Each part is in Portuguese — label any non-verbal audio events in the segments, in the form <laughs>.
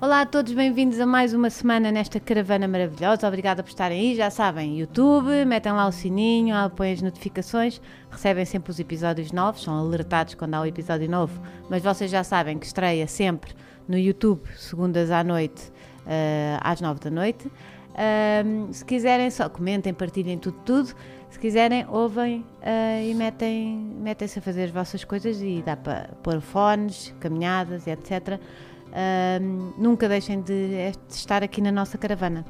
Olá a todos, bem-vindos a mais uma semana nesta caravana maravilhosa. Obrigada por estarem aí. Já sabem, YouTube, metem lá o sininho, apoiem as notificações, recebem sempre os episódios novos, são alertados quando há um episódio novo. Mas vocês já sabem que estreia sempre no YouTube, segundas à noite, uh, às nove da noite. Se quiserem, só comentem, partilhem tudo, tudo. Se quiserem, ouvem uh, e metem, metem-se a fazer as vossas coisas e dá para pôr fones, caminhadas, etc nunca deixem de, de, estar aqui na nossa caravana.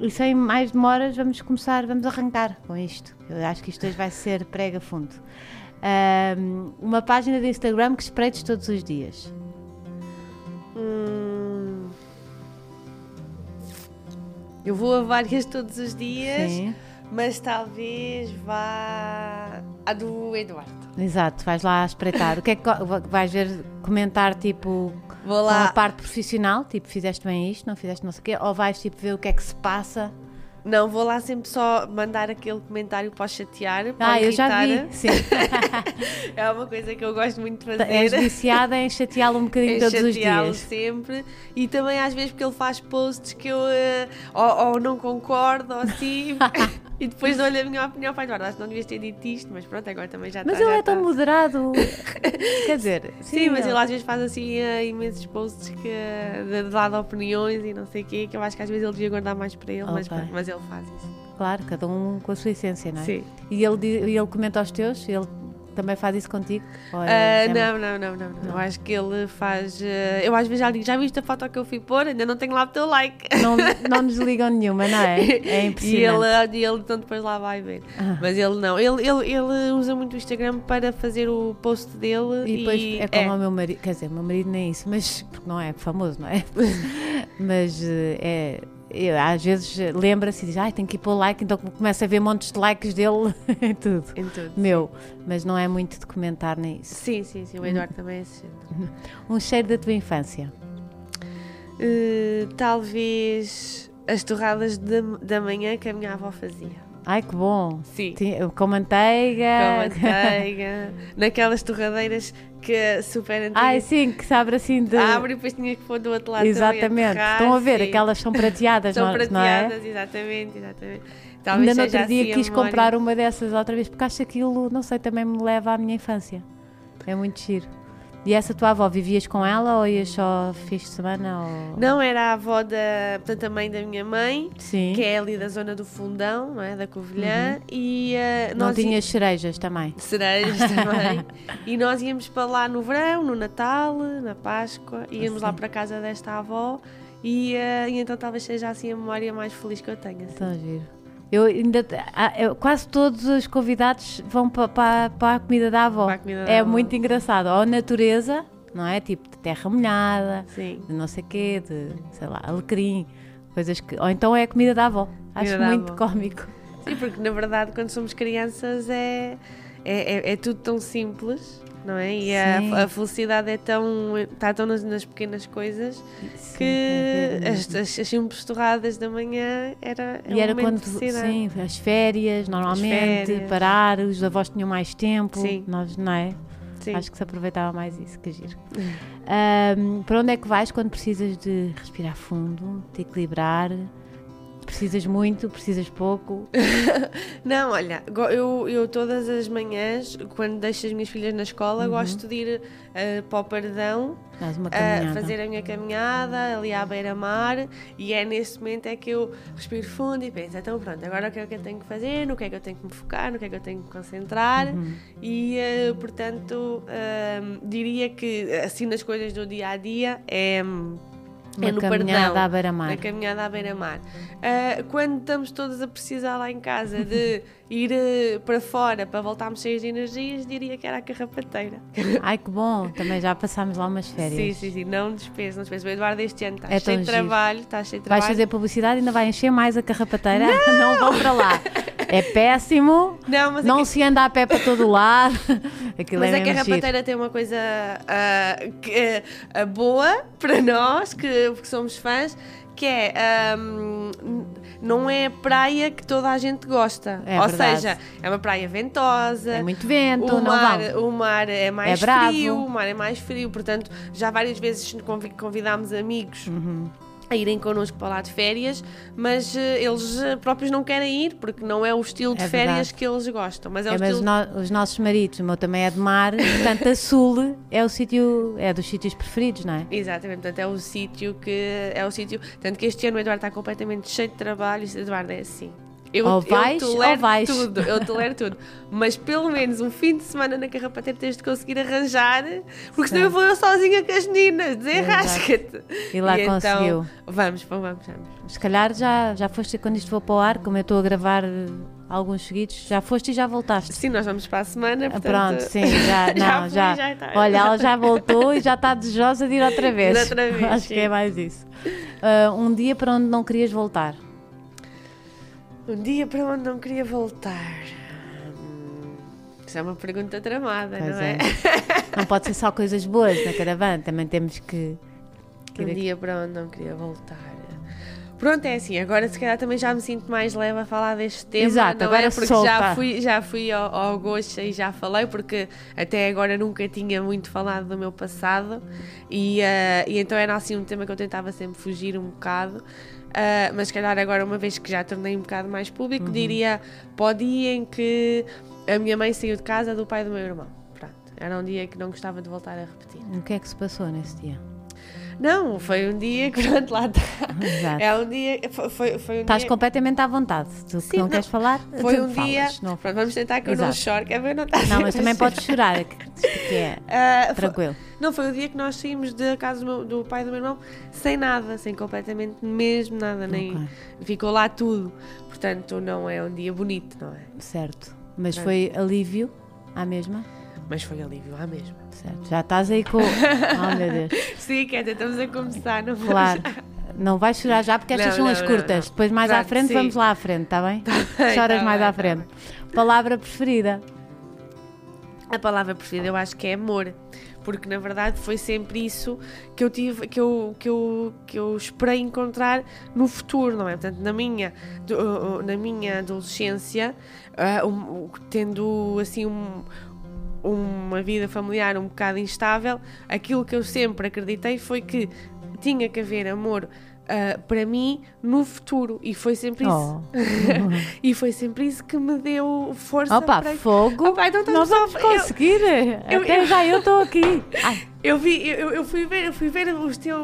E sem mais demoras, vamos começar, vamos arrancar com isto. Eu acho que isto hoje vai ser prega fundo. Um, uma página de Instagram que espreites todos os dias. Hum, eu vou a várias todos os dias, Sim. Mas talvez vá a do Eduardo. Exato, vais lá espreitar. o que é que vais ver, comentar tipo Vou lá. a parte profissional, tipo fizeste bem isto, não fizeste não sei o quê, ou vais tipo ver o que é que se passa não, vou lá sempre só mandar aquele comentário para chatear. Para ah, irritar. eu já vi, sim. <laughs> é uma coisa que eu gosto muito de fazer. És viciada em chateá-lo um bocadinho <laughs> todos os dias. sempre. E também às vezes porque ele faz posts que eu uh, ou, ou, não concordo ou assim. <laughs> e depois dou-lhe a minha opinião. Faz, acho que não devias ter dito isto, mas pronto, agora também já Mas tá, ele é tão moderado. <laughs> Quer dizer, sim, sim mas ele às vezes faz assim uh, imensos posts que, de, de lado opiniões e não sei o quê, que eu acho que às vezes ele devia guardar mais para ele, okay. mas, mas ele faz isso. Claro, cada um com a sua essência, não é? Sim. E ele, ele comenta aos teus? Ele também faz isso contigo? É, uh, não, não, não, não, não, Eu acho que ele faz. Uh, eu às vezes já digo, já viste a foto que eu fui pôr? Ainda não tenho lá o teu like. Não, <laughs> não nos ligam nenhuma, não é? É impressionante. e ele, ele então depois lá vai ver. Ah. Mas ele não. Ele, ele, ele usa muito o Instagram para fazer o post dele. E depois e é como é. o meu marido. Quer dizer, o meu marido nem isso, mas porque não é famoso, não é? <laughs> mas uh, é às vezes lembra-se e diz, ai, tem que ir pôr like, então começa a ver montes de likes dele <laughs> em tudo. Em tudo. Meu, mas não é muito de comentar nem isso. Sim, sim, sim, o Eduardo hum. também é assim. <laughs> Um cheiro da tua infância? Uh, talvez as torradas de, da manhã que a minha avó fazia. Ai, que bom! Sim. Com manteiga. Com manteiga. <laughs> naquelas torradeiras que é super antigas. Ai, sim, que se abre assim de. Abre e depois tinha que pôr do outro lado. Exatamente. Estão a ver, aquelas são prateadas, são não, prateadas, não é? exatamente, exatamente. Talvez Ainda no outro dia assim quis comprar uma dessas outra vez, porque acho que aquilo, não sei, também me leva à minha infância. É muito giro. E essa tua avó, vivias com ela ou ias só fins de semana? Ou... Não, era a avó da, portanto, a mãe da minha mãe, Sim. que é ali da zona do Fundão, não é? da Covilhã. Uhum. E, uh, não tinhas cerejas também? Cerejas <laughs> também. e nós íamos para lá no verão, no Natal, na Páscoa, íamos assim. lá para a casa desta avó. E, uh, e, então talvez seja assim a memória mais feliz que eu tenho. Assim. Tão giro. Eu ainda ah, eu, quase todos os convidados vão para pa, pa a comida da avó. Comida da é avó. muito engraçado. Ou natureza, não é? Tipo de terra molhada, Sim. de não sei quê, de sei lá, alecrim, coisas que. Ou então é a comida da avó. Acho muito avó. cómico. Sim, porque na verdade quando somos crianças é, é, é, é tudo tão simples não é? E a, a, felicidade é tão, está tão nas, nas pequenas coisas sim, que é as, as, as simples torradas da manhã era, e era quando sim, as férias, normalmente, as férias. parar, os avós tinham mais tempo, sim. nós, não é? Sim. Acho que se aproveitava mais isso, que giro. <laughs> um, para onde é que vais quando precisas de respirar fundo, de equilibrar? Precisas muito, precisas pouco? <laughs> não, olha, eu, eu todas as manhãs, quando deixo as minhas filhas na escola, uhum. gosto de ir uh, para o Pardão uh, fazer a minha caminhada ali à beira-mar e é nesse momento é que eu respiro fundo e penso, então pronto, agora o que é que eu tenho que fazer, no que é que eu tenho que me focar, no que é que eu tenho que concentrar uhum. e uh, portanto diria que assim nas coisas do dia a dia é uma é no caminhada Pardão, à beira-mar. Na caminhada à beira-mar. Uh, quando estamos todos a precisar lá em casa de <laughs> ir uh, para fora para voltarmos cheios de energias, diria que era a carrapateira. Ai, que bom! Também já passámos lá umas férias. Sim, sim, sim. Não despeço, não despeço. O Eduardo este ano está é cheio de trabalho, está cheio de trabalho. Vais fazer publicidade e ainda vai encher mais a carrapateira? Não, <laughs> não vão para lá. É péssimo. Não, mas não é que, se anda a pé para todo lado. <laughs> Aquilo mas é, a mesmo giro. rapateira tem uma coisa ah, que, ah, boa para nós, que, que somos fãs, que é. ahm, não é praia que toda a gente gosta. É Ou verdade. seja, é uma praia ventosa. É muito vento, o mar, o mar é mais É bravo. frio, o mar é mais frio, portanto, já várias vezes convi- convidámos amigos Uhum. A irem connosco para lá de férias, mas eh, eles eh, próprios não querem ir porque não é o estilo de É férias que eles gostam. Mas é, o É, estilo. no- os nossos maridos, o meu também é de mar, <laughs> portanto a Sul é o sítio, é dos sítios preferidos, não é? Exatamente, portanto é o sítio que é o sítio. Tanto que este ano o Eduardo está completamente cheio de trabalho Eduardo é assim. Eu, Ou vais, eu ou tolero vais." tudo, eu tolero tudo. Mas pelo menos um fim de semana na Carrapateira tens de conseguir arranjar, porque senão eu vou eu sozinha com as meninas, desenrasca-te. E lá então, conseguiu. Vamos, vamos, vamos. vamos. Se calhar já, já foste quando isto for para o ar, como eu estou a gravar eh, alguns seguidos, já foste e já voltaste. Sim, nós vamos para a semana, Ah, portanto... Pronto, sim, <laughs> já, não, já. já está. Olha, ela já voltou e já está desejosa de ir outra vez. Outra vez, <laughs> Acho sim. que é mais isso. Ah, um dia para onde não querias voltar. Um dia para onde não queria voltar. Hum, Isso é uma pergunta tramada, Pois não é? é. Não pode ser só coisas boas na caravana, também temos que. <laughs> que Um dia para onde não queria voltar. Pronto, é assim, agora se calhar também já me sinto mais leve a falar deste tema. Exato, não agora é? Porque solta. já fui, já fui ao, ao Gosto e já falei, porque até agora nunca tinha muito falado do meu passado e, eh, e então era assim um tema que eu tentava sempre fugir um bocado. Ah, mas se calhar agora, uma vez que já tornei um bocado mais Uhum. público, diria para o dia em que a minha mãe saiu de casa do pai do meu irmão. Pronto, era um dia que não gostava de voltar a repetir. O que é que se passou nesse dia? Não, foi um dia que, <laughs> pronto, lá está. Exato. É um dia. Foi, foi, foi um Estás dia. completamente à vontade. Tu que Sim, não, não. queres falar? Foi um dia. falas, não, Pronto, vamos tentar que eu não Exato. chore, que é ver não está não, mas também <laughs> podes chorar, que, que é <laughs> foi- tranquilo. não, foi o dia que nós saímos da casa do, meu- do pai do meu irmão sem nada, sem completamente mesmo nada, nem Ok. ficou lá tudo. Portanto, não é um dia bonito, não é? Certo. Mas Não. foi alívio à mesma? Mas foi alívio lá mesmo. Certo. Já estás aí com. <laughs> oh meu Deus. Sim, dizer, estamos a começar, não vamos- Claro. Não vais chorar já porque estas Não, são as não, curtas. não. Depois mais à Pronto, frente sim. vamos lá à frente, está bem? <laughs> bem, Choras tá mais bem, à tá frente. Palavra preferida. A palavra preferida eu acho que é amor, porque na verdade foi sempre isso que eu tive, que eu, que eu, que eu esperei encontrar no futuro, não é? Portanto, na minha, uh, uh, na minha adolescência, uh, tendo assim um- uma vida familiar um bocado instável, aquilo que eu sempre acreditei foi que tinha que haver amor uh, para mim no futuro e foi sempre isso. Oh. <laughs> E foi sempre isso que me deu força Opa, para fogo. Opa, então Nós vamos conseguir. eu- Até eu- já eu estou aqui. Ai, Eu vi, eu, eu fui ver, eu fui ver os teus,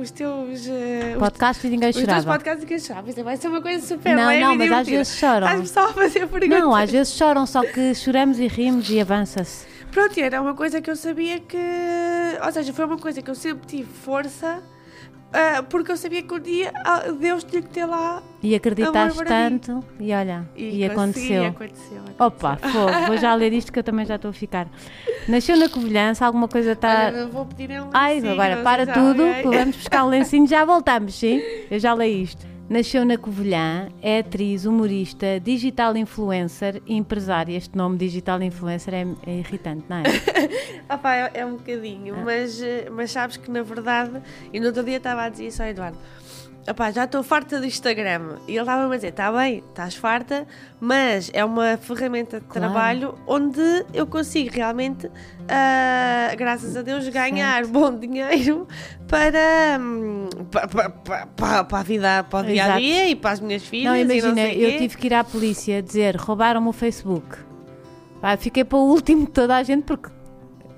os teus, eh, os, podcast e ninguém os teus chorava. podcasts e que chorava. Vai ser uma coisa super Não, não, mas às vezes choram. Estás-me só a fazer perguntas. Não, às vezes choram, só que choramos e rimos e avança-se. Pronto, era uma coisa que eu sabia que, ou seja, foi uma coisa que eu sempre tive força, ah, porque eu sabia que um dia ah, Deus tinha que ter lá E acreditaste tanto e olha, e, consegui, aconteceu. E aconteceu. Opa, fogo, vou já ler isto que eu também já estou a ficar. Nasceu na Covilhança, alguma coisa está. Olha, vou pedir um Ai, lencinho, agora não para tudo, vamos buscar um lencinho, já voltamos, sim? Eu já leio isto. Nasceu na Covilhã, é atriz, humorista, digital influencer e empresária. Este nome digital influencer é, é irritante, não é? <laughs> Ah pá, é, é um bocadinho, mas, eh, mas sabes que na verdade, e no outro dia estava a dizer isso ao Eduardo. Epá, já estou farta do Instagram. E ele estava-me a dizer: está bem, estás farta, mas é uma ferramenta de Claro. trabalho onde eu consigo realmente, ah, graças a Deus, ganhar bom dinheiro para, hum, pa- pa- pa- pa- para a vida, para o dia a dia e para as minhas filhas. Não, imagina, sei eu quê. tive que ir à polícia dizer roubaram-me o Facebook. Pá, fiquei para o último de toda a gente porque.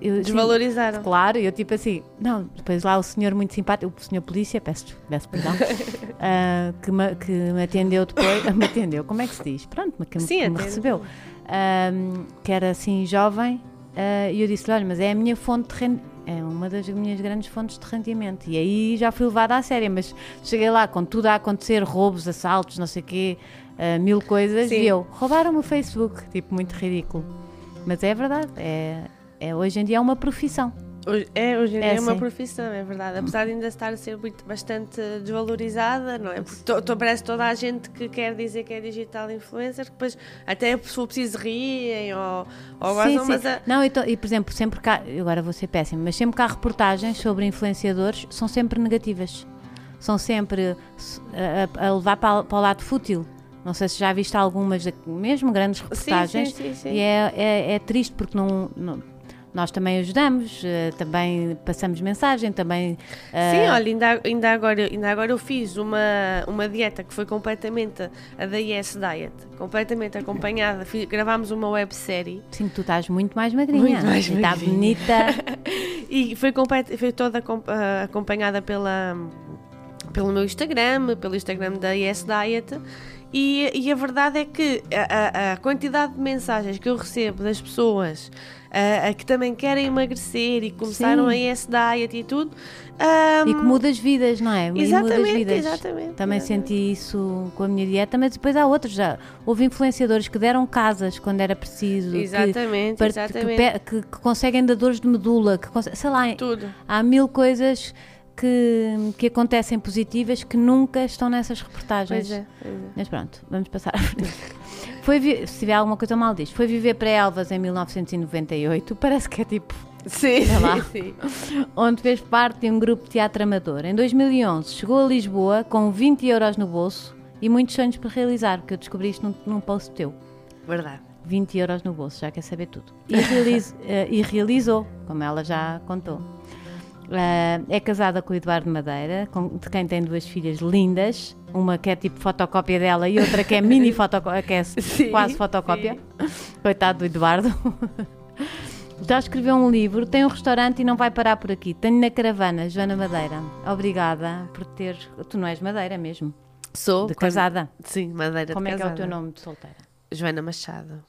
Eu, assim, Desvalorizaram. Claro, eu tipo assim, não, depois lá o senhor muito simpático, o senhor polícia, peço, peço perdão, <laughs> ah, que, me, que me atendeu depois, <laughs> me atendeu, como é que se diz? Pronto, que, me- Sim, que me recebeu, Ah, que era assim jovem, ah, e eu disse-lhe, olha, mas é a minha fonte de rendimento, é uma das minhas grandes fontes de rendimento, e aí já fui levada a sério, mas cheguei lá com tudo a acontecer, roubos, assaltos, não sei o quê, ah, mil coisas, Sim. e eu, roubaram-me o Facebook, tipo, muito ridículo. Mas é verdade, é, é, hoje em dia é uma profissão. É, hoje em É, dia é uma sim. profissão, é verdade. Apesar de ainda estar a ser muito, bastante desvalorizada, não é? Porque to, to- parece toda a gente que quer dizer que é digital influencer, que depois até se for preciso riem ou, ou gostam, mas a- Não, e, to- e, por exemplo, sempre cá, agora vou ser péssimo, mas sempre há reportagens sobre influenciadores, são sempre negativas. São sempre a, a- a levar para, para o lado fútil. Não sei se já viste algumas, mesmo grandes reportagens, sim, sim, sim. e é, é, é triste porque não, não- nós também ajudamos, eh, também passamos mensagem, também. eh, Sim, olha, ainda, ainda, agora, ainda agora eu fiz uma, uma dieta que foi completamente a da Yes Diet, completamente acompanhada. Fiz- gravámos uma websérie Sim, tu estás muito mais magrinha. Muito mais está magrinha. bonita. <laughs> e foi, complet, foi toda ah, acompanhada pela, pelo meu Instagram, pelo Instagram da Yes Diet. E, e a verdade é que a, a- a quantidade de mensagens que eu recebo das pessoas a que também querem emagrecer e começaram Sim. a Diet e tudo. ah, E que muda as vidas, não é? Exatamente, vidas. exatamente, Também exatamente. senti isso com a minha dieta, mas depois há outros já. Houve influenciadores que deram casas quando era preciso. que- Exatamente, para- exatamente. Que, que- que conseguem dadores de medula, que sei lá, Tudo. há mil coisas que, que acontecem positivas que nunca estão nessas reportagens. Pois é, pois é. Mas pronto, vamos passar à frente. Foi se tiver alguma coisa mal disto, foi viver para Elvas em 1998, parece que é tipo Sim, lá. <laughs> sim, onde fez parte de um grupo de teatro amador. Em 2011 chegou a Lisboa com 20 euros no bolso e muitos sonhos para realizar, porque eu descobri isto num, num post teu. Verdade. 20 euros no bolso, já quer saber tudo. E, realiz- <laughs> eh, e realizou, como ela já contou. Eh, é casada com o Eduardo Madeira, com- de quem tem duas filhas lindas, uma que é tipo fotocópia dela e outra que é mini <laughs> fotocópia, que é Sim, quase fotocópia. Coitado do Eduardo. <laughs> Já escreveu um livro, tem um restaurante e não vai parar por aqui. Tenho na caravana, Joana Madeira. Obrigada por ter. Tu não és Madeira mesmo? Sou De casada. Sim, Madeira Como é que é o casada. teu nome de solteira? Joana Machado.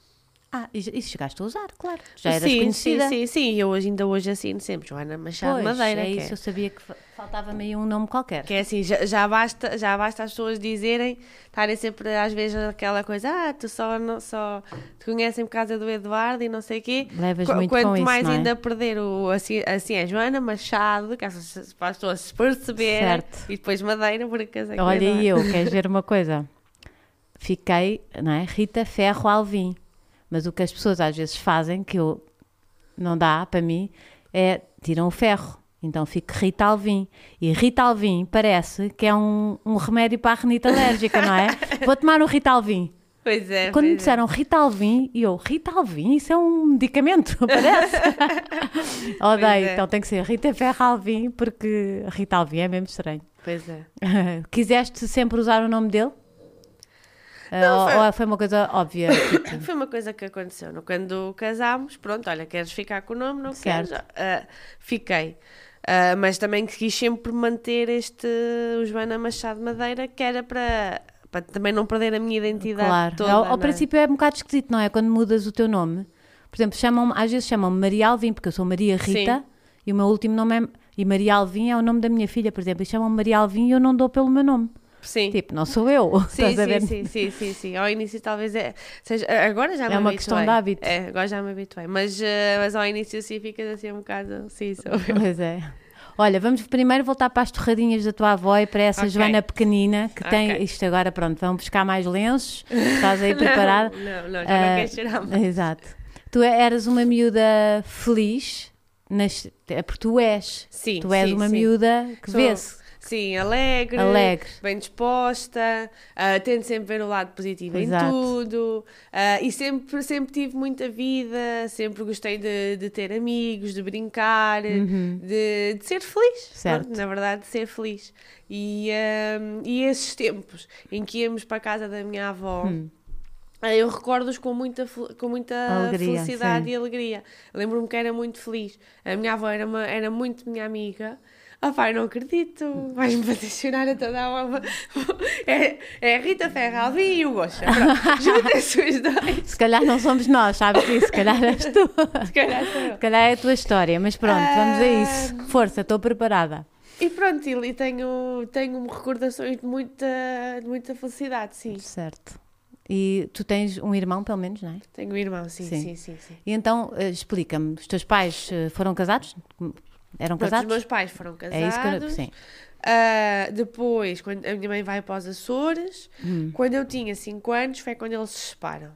Ah, e chegaste a usar, claro. Já eras sim, conhecida. Sim, sim, sim. E eu hoje, ainda hoje assino sempre Joana Machado Pois, Madeira. é que isso, eu sabia que fa- faltava-me aí um nome qualquer. Que é assim, já, já basta, já basta as pessoas dizerem, estarem sempre às vezes aquela coisa, ah, tu só, não, só te conhecem por causa do Eduardo e não sei o quê. Levas Qu- muito Quanto com isso, mais não é? ainda perder o assim, assim é Joana Machado, que as, para as pessoas se perceberem, Certo. e depois Madeira, porque casei com o Olha, e eu, queres ver uma coisa? Fiquei, não é? Rita Ferro Alvim. Mas o que as pessoas às vezes fazem, que eu não dá para mim, é tiram o ferro. Então fico Rita Alvim. E Rita Alvim parece que é um, um remédio para a renite alérgica, não é? <laughs> Vou tomar um Rita Alvim. Pois é, Quando me pois é. disseram Rita Alvim, e eu, Rita Alvim, isso é um medicamento, <laughs> parece. <laughs> Odeio, é. então tem que ser Rita Ferro Alvim, porque Rita Alvim é mesmo estranho. Pois é. Quiseste sempre usar o nome dele? Ah, ou, foi- ou foi uma coisa óbvia? <coughs> tipo, Foi uma coisa que aconteceu. Quando casámos, pronto, olha, queres ficar com o nome? Não Certo. queres? Ah, fiquei. Ah, mas também quis sempre manter este o Joana Machado Madeira, que era para, para também não perder a minha identidade claro. toda. ao, ao não é? princípio é um bocado esquisito, não é? Quando mudas o teu nome. Por exemplo, chamam às vezes chamam-me Maria Alvim, porque eu sou Maria Rita, Sim. e o meu último nome é. E Maria Alvim é o nome da minha filha, por exemplo, e chamam-me Maria Alvim e eu não dou pelo meu nome. Sim. Tipo, não sou eu. <laughs> Sim, estás a ver? sim, sim, sim, sim, sim. Ao início talvez é. Seja, agora já me É uma habituei. questão de hábito. É, agora já me habituei. Mas, ah, mas ao início sim ficas assim um bocado. Sim, sou eu. <laughs> Pois é. Olha, vamos primeiro voltar para as torradinhas da tua avó e para essa Ok. Joana pequenina que tem. Ok. Isto agora, pronto, vamos buscar mais lenços. Estás aí <laughs> preparada? Não, não, já Ah, não queres cheirar mais. Exato. Tu eras uma miúda feliz, nas, é porque tu és. Sim, tu és sim, uma sim. miúda que Sou- vê-se. Sim, alegre, Alegre. bem disposta, tento sempre ver o lado positivo Exato. em tudo ah, e sempre, sempre tive muita vida, sempre gostei de, de ter amigos, de brincar, de, de ser feliz. Uhum. Certo. Pronto, na verdade, de ser feliz. E, ah, e esses tempos em que íamos para a casa da minha avó. ah, Eu recordo-os com muita, com muita Hum. Alegria, felicidade sim. e alegria. Lembro-me que era muito feliz. A minha avó era, uma, era muito minha amiga. Ah, pai, não acredito. Vais-me fazer chorar a toda a alma. É, é a Rita Ferralvi e o. Pronto, <laughs> Juntem-se os dois. Se calhar não somos nós, sabes disso? Se calhar és tu. Se calhar sou eu. Se calhar é a tua história, mas pronto, vamos a isso. Força, estou preparada. E pronto, e e tenho, tenho recordações de muita, de muita felicidade, sim. Certo. E tu tens um irmão, pelo menos, não é? Tenho um irmão, sim, Sim. sim, sim. sim, E então, eh, explica-me, os teus pais eh, foram casados? Eram Pronto, casados? os meus pais foram casados. É isso que eu... Sim. Ah, depois, quando a minha mãe vai para os Açores, Hum. quando eu tinha 5 anos, foi quando eles se separam.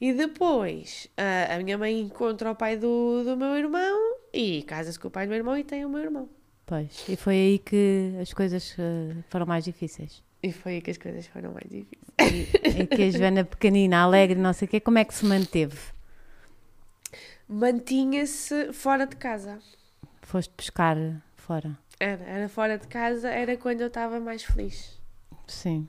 E depois, ah, a minha mãe encontra o pai do, do meu irmão e casa-se com o pai do meu irmão e tem o meu irmão. Pois. E foi aí que as coisas eh, foram mais difíceis. E foi aí que as coisas foram mais difíceis. E, e que a Joana pequenina, alegre, não sei o quê, como é que se manteve? Mantinha-se fora de casa. Foste pescar fora? Era, era fora de casa, era quando eu estava mais feliz. Sim.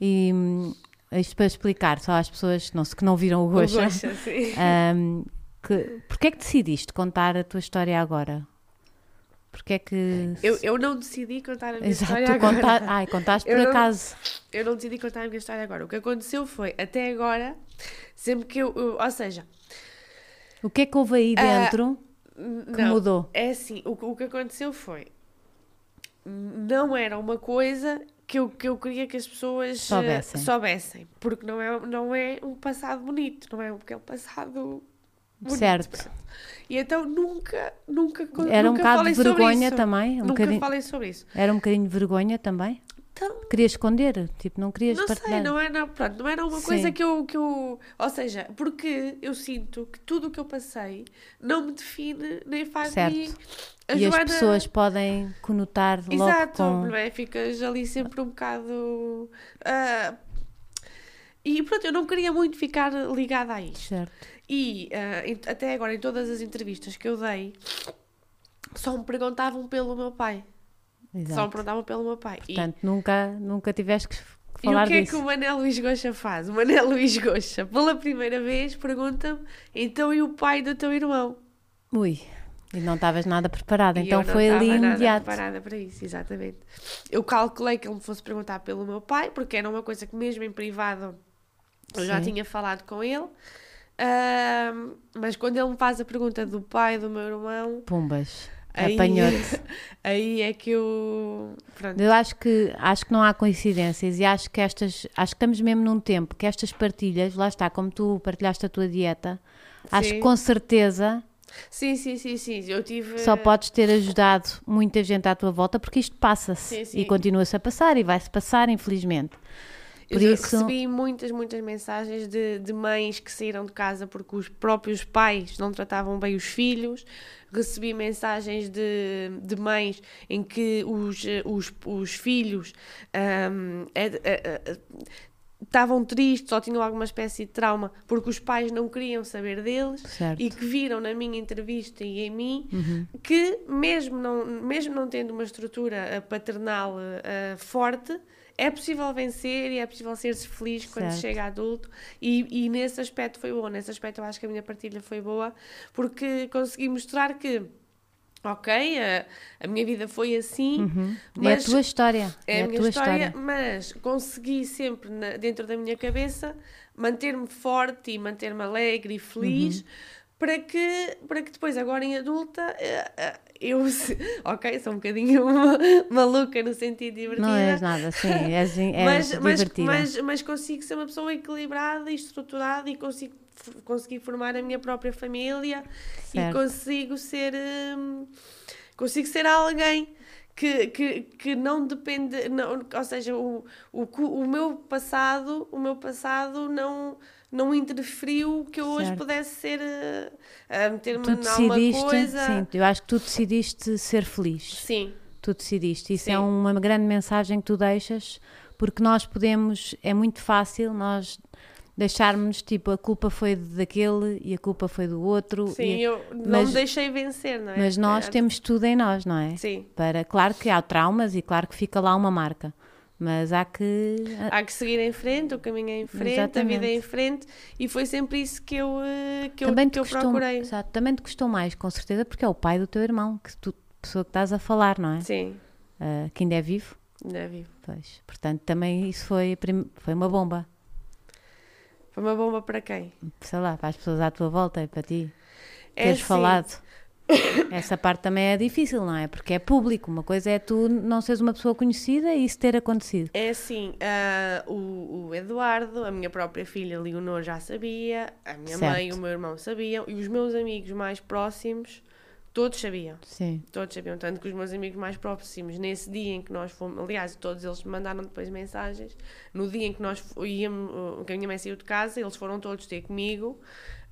E hum, isto para explicar só às pessoas não, que não viram o O Goxa. Goxa, sim. <laughs> hum, que, porque é que decidiste contar a tua história agora? Porque é que... Eu, eu não decidi contar a minha Exato, história agora. conta... Ai, contaste Eu por não- acaso. Eu não decidi contar a minha história agora. O que aconteceu foi, até agora, sempre que eu. eu- ou seja, O que é que houve aí Ah, dentro n- que não, mudou? é assim, o, que- o que aconteceu foi. Não era uma coisa que eu, que eu queria que as pessoas eh, Soubessem. soubessem. Porque não é, não é um passado bonito, não é aquele passado. bonito. Certo. E então nunca, nunca, Era um nunca bocado falei de vergonha também? Um nunca bocadinho... falei sobre isso. Era um bocadinho de vergonha também? Então, Querias esconder? Tipo, não querias Não partilhar? sei, não era, pronto, não era uma Sim. coisa que eu, que eu. Ou seja, porque eu sinto que tudo o que eu passei não me define nem faz de mim. A E Joana, as pessoas podem conotar logo Exato, com... não é? Ficas ali sempre um bocado. ah, e pronto, eu não queria muito ficar ligada a isto. Certo. E em- até agora, em todas as entrevistas que eu dei, só me perguntavam pelo meu pai. Só me Exato. perguntavam pelo meu pai. E- Portanto, nunca, nunca tiveste que E o falar que é disso. que o Mané Luís Goxa faz? O Mané <laughs> Luís Goxa, pela primeira vez, pergunta-me: então e o pai do teu irmão? Ui, e não estavas nada preparada, E então foi ali estava nada imediato. preparada para isso, exatamente. Eu calculei que ele me fosse perguntar pelo meu pai, porque era uma coisa que, mesmo em privado, eu já Sim. tinha falado com ele. Ahm, mas quando ele me faz a pergunta do pai do meu irmão, Pumbas, apanhou-te. <laughs> aí é que eu. Pronto. Eu acho que, acho que não há coincidências e acho que estas, acho que estamos mesmo num tempo que estas partilhas, lá está, como tu partilhaste a tua dieta, acho Sim. que com certeza Sim, sim, sim, sim. Eu tive. só podes ter ajudado muita gente à tua volta porque isto passa-se e continua-se a passar e vai-se passar, infelizmente. Por eu isso- recebi muitas, muitas mensagens de, de mães que saíram de casa porque os próprios pais não tratavam bem os filhos. Recebi mensagens de, de mães em que os, os, os filhos é- estavam tristes ou tinham alguma espécie de trauma porque os pais não queriam saber deles Certo. e que viram na minha entrevista e em mim Uhum. que mesmo não, mesmo não tendo uma estrutura eh, paternal eh, forte, é possível vencer e é possível ser-se feliz quando Certo. chega adulto e, e nesse aspecto foi bom, nesse aspecto eu acho que a minha partilha foi boa porque consegui mostrar que ok, a, a minha vida foi assim, Uhum. é a mas tua história. é a minha tua história, mas consegui sempre na- dentro da minha cabeça manter-me forte e manter-me alegre e feliz Uhum. Para que para que depois agora em adulta eh, eh, eu <laughs> ok sou um bocadinho <laughs> maluca no sentido divertida Não és nada, sim, és, <laughs> és mas, mas, divertida. mas, mas consigo ser uma pessoa equilibrada e estruturada e consigo conseguir formar a minha própria família e Certo. consigo ser hum, consigo ser alguém que, que, que não depende não, ou seja o, o, o meu passado o meu passado não não interferiu que eu hoje Certo. pudesse ser eh, a meter-me decidiste, coisa sim, eu acho que tu decidiste ser feliz. sim Tu decidiste. Isso Sim. é uma grande mensagem que tu deixas, porque nós podemos, é muito fácil nós deixarmos tipo a culpa foi daquele e a culpa foi do outro. sim e- eu não mas- me deixei vencer não é mas nós É, temos tudo em nós, não é? sim Para, claro que há traumas e claro que fica lá uma marca, mas há que Há que seguir em frente, o caminho é em frente, Exatamente. a vida é em frente e foi sempre isso que eu, eh, que eu, também que te eu custou, procurei. exato, também te custou mais, com certeza, porque é o pai do teu irmão, que tu, pessoa que estás a falar, não é? Sim, Ah, que ainda é vivo, ainda vivo. pois. Portanto, também isso foi, foi uma bomba, Foi uma bomba para quem? sei lá, para as pessoas à tua volta e para ti. É teres assim, falado. Essa parte também é difícil, não é? Porque é público. Uma coisa é tu não seres uma pessoa conhecida e isso ter acontecido. É assim, ah, o, o Eduardo, a minha própria filha Leonor já sabia, a minha Certo. mãe e o meu irmão sabiam e os meus amigos mais próximos Todos sabiam. Sim. Todos sabiam, tanto que os meus amigos mais próximos, nesse dia em que nós fomos, aliás, todos eles me mandaram depois mensagens, no dia em que nós íamos, que a minha mãe saiu de casa, eles foram todos ter comigo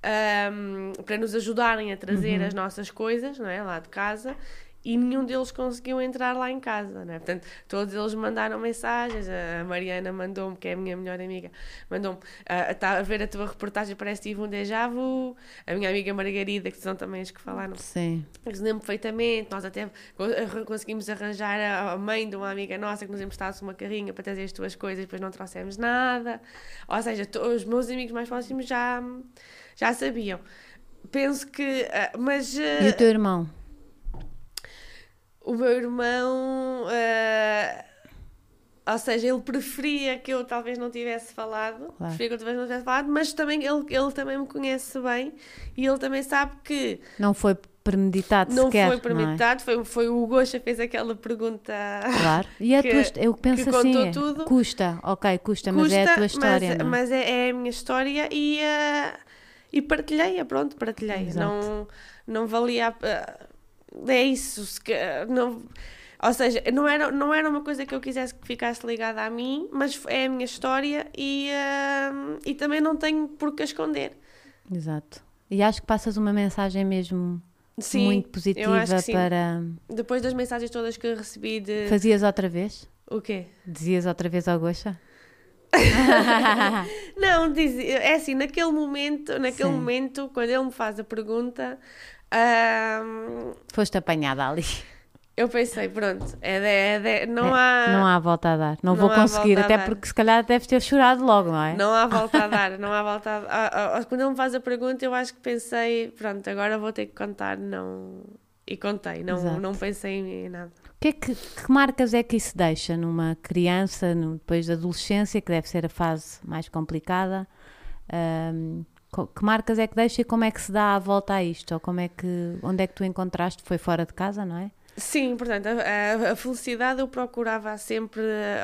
ahm, para nos ajudarem a trazer as nossas coisas, não é, lá de casa, e nenhum deles conseguiu entrar lá em casa, é? Portanto, todos eles mandaram mensagens, a Mariana mandou-me, que é a minha melhor amiga, mandou-me, ah, está a ver a tua reportagem, parece que tive um déjà vu, a minha amiga Margarida, que são também as que falaram. Sim. lembro perfeitamente, nós até conseguimos arranjar a a mãe de uma amiga nossa que nos emprestasse uma carrinha para trazer as tuas coisas, depois não trouxemos nada. Ou seja, os meus amigos mais próximos já, já sabiam. Penso que. ah, Mas ah, E o teu irmão? o meu irmão. ah, ou seja, ele preferia que eu talvez não tivesse falado, Claro. preferia que eu talvez não tivesse falado, mas também ele, ele também me conhece bem e ele também sabe que Não foi premeditado não sequer, foi não é? premeditado, foi, foi o Gosha fez aquela pergunta. Claro. E a que- tua, eu penso que assim, é, tudo. custa, ok, custa, mas é a tua história, mas, é? mas é, é a minha história e, eh, e partilhei-a, pronto, partilhei. Exato. Não, não valia. eh, é isso. se não, ou seja, não era, não era uma coisa que eu quisesse que ficasse ligada a mim, mas é a minha história e, eh, e também não tenho por que esconder. Exato. E acho que passas uma mensagem mesmo Sim, muito positiva para... Depois das mensagens todas que eu recebi de. Fazias outra vez? O quê? Dizias outra vez ao Gosha? <laughs> Não, diz, é assim, naquele momento, naquele Sim. momento, quando ele me faz a pergunta, ahm, Foste apanhada ali. eu pensei, pronto, é de- é de- não, É, há, Não há volta a dar. Não, não vou conseguir, até dar. porque se calhar deves ter chorado logo, não é? não há volta a <laughs> dar, não há volta a ah, Quando ele me faz a pergunta, eu acho que pensei, pronto, agora vou ter que contar, não. E contei, não, Exato. não pensei em nada. Que, é que, que marcas é que isso deixa numa criança, no- depois da adolescência, que deve ser a fase mais complicada? Co- que marcas é que deixa e como é que se dá a volta a isto? Ou como é que, onde é que tu encontraste? Foi fora de casa, não é? Sim, portanto, a, a- felicidade eu procurava sempre,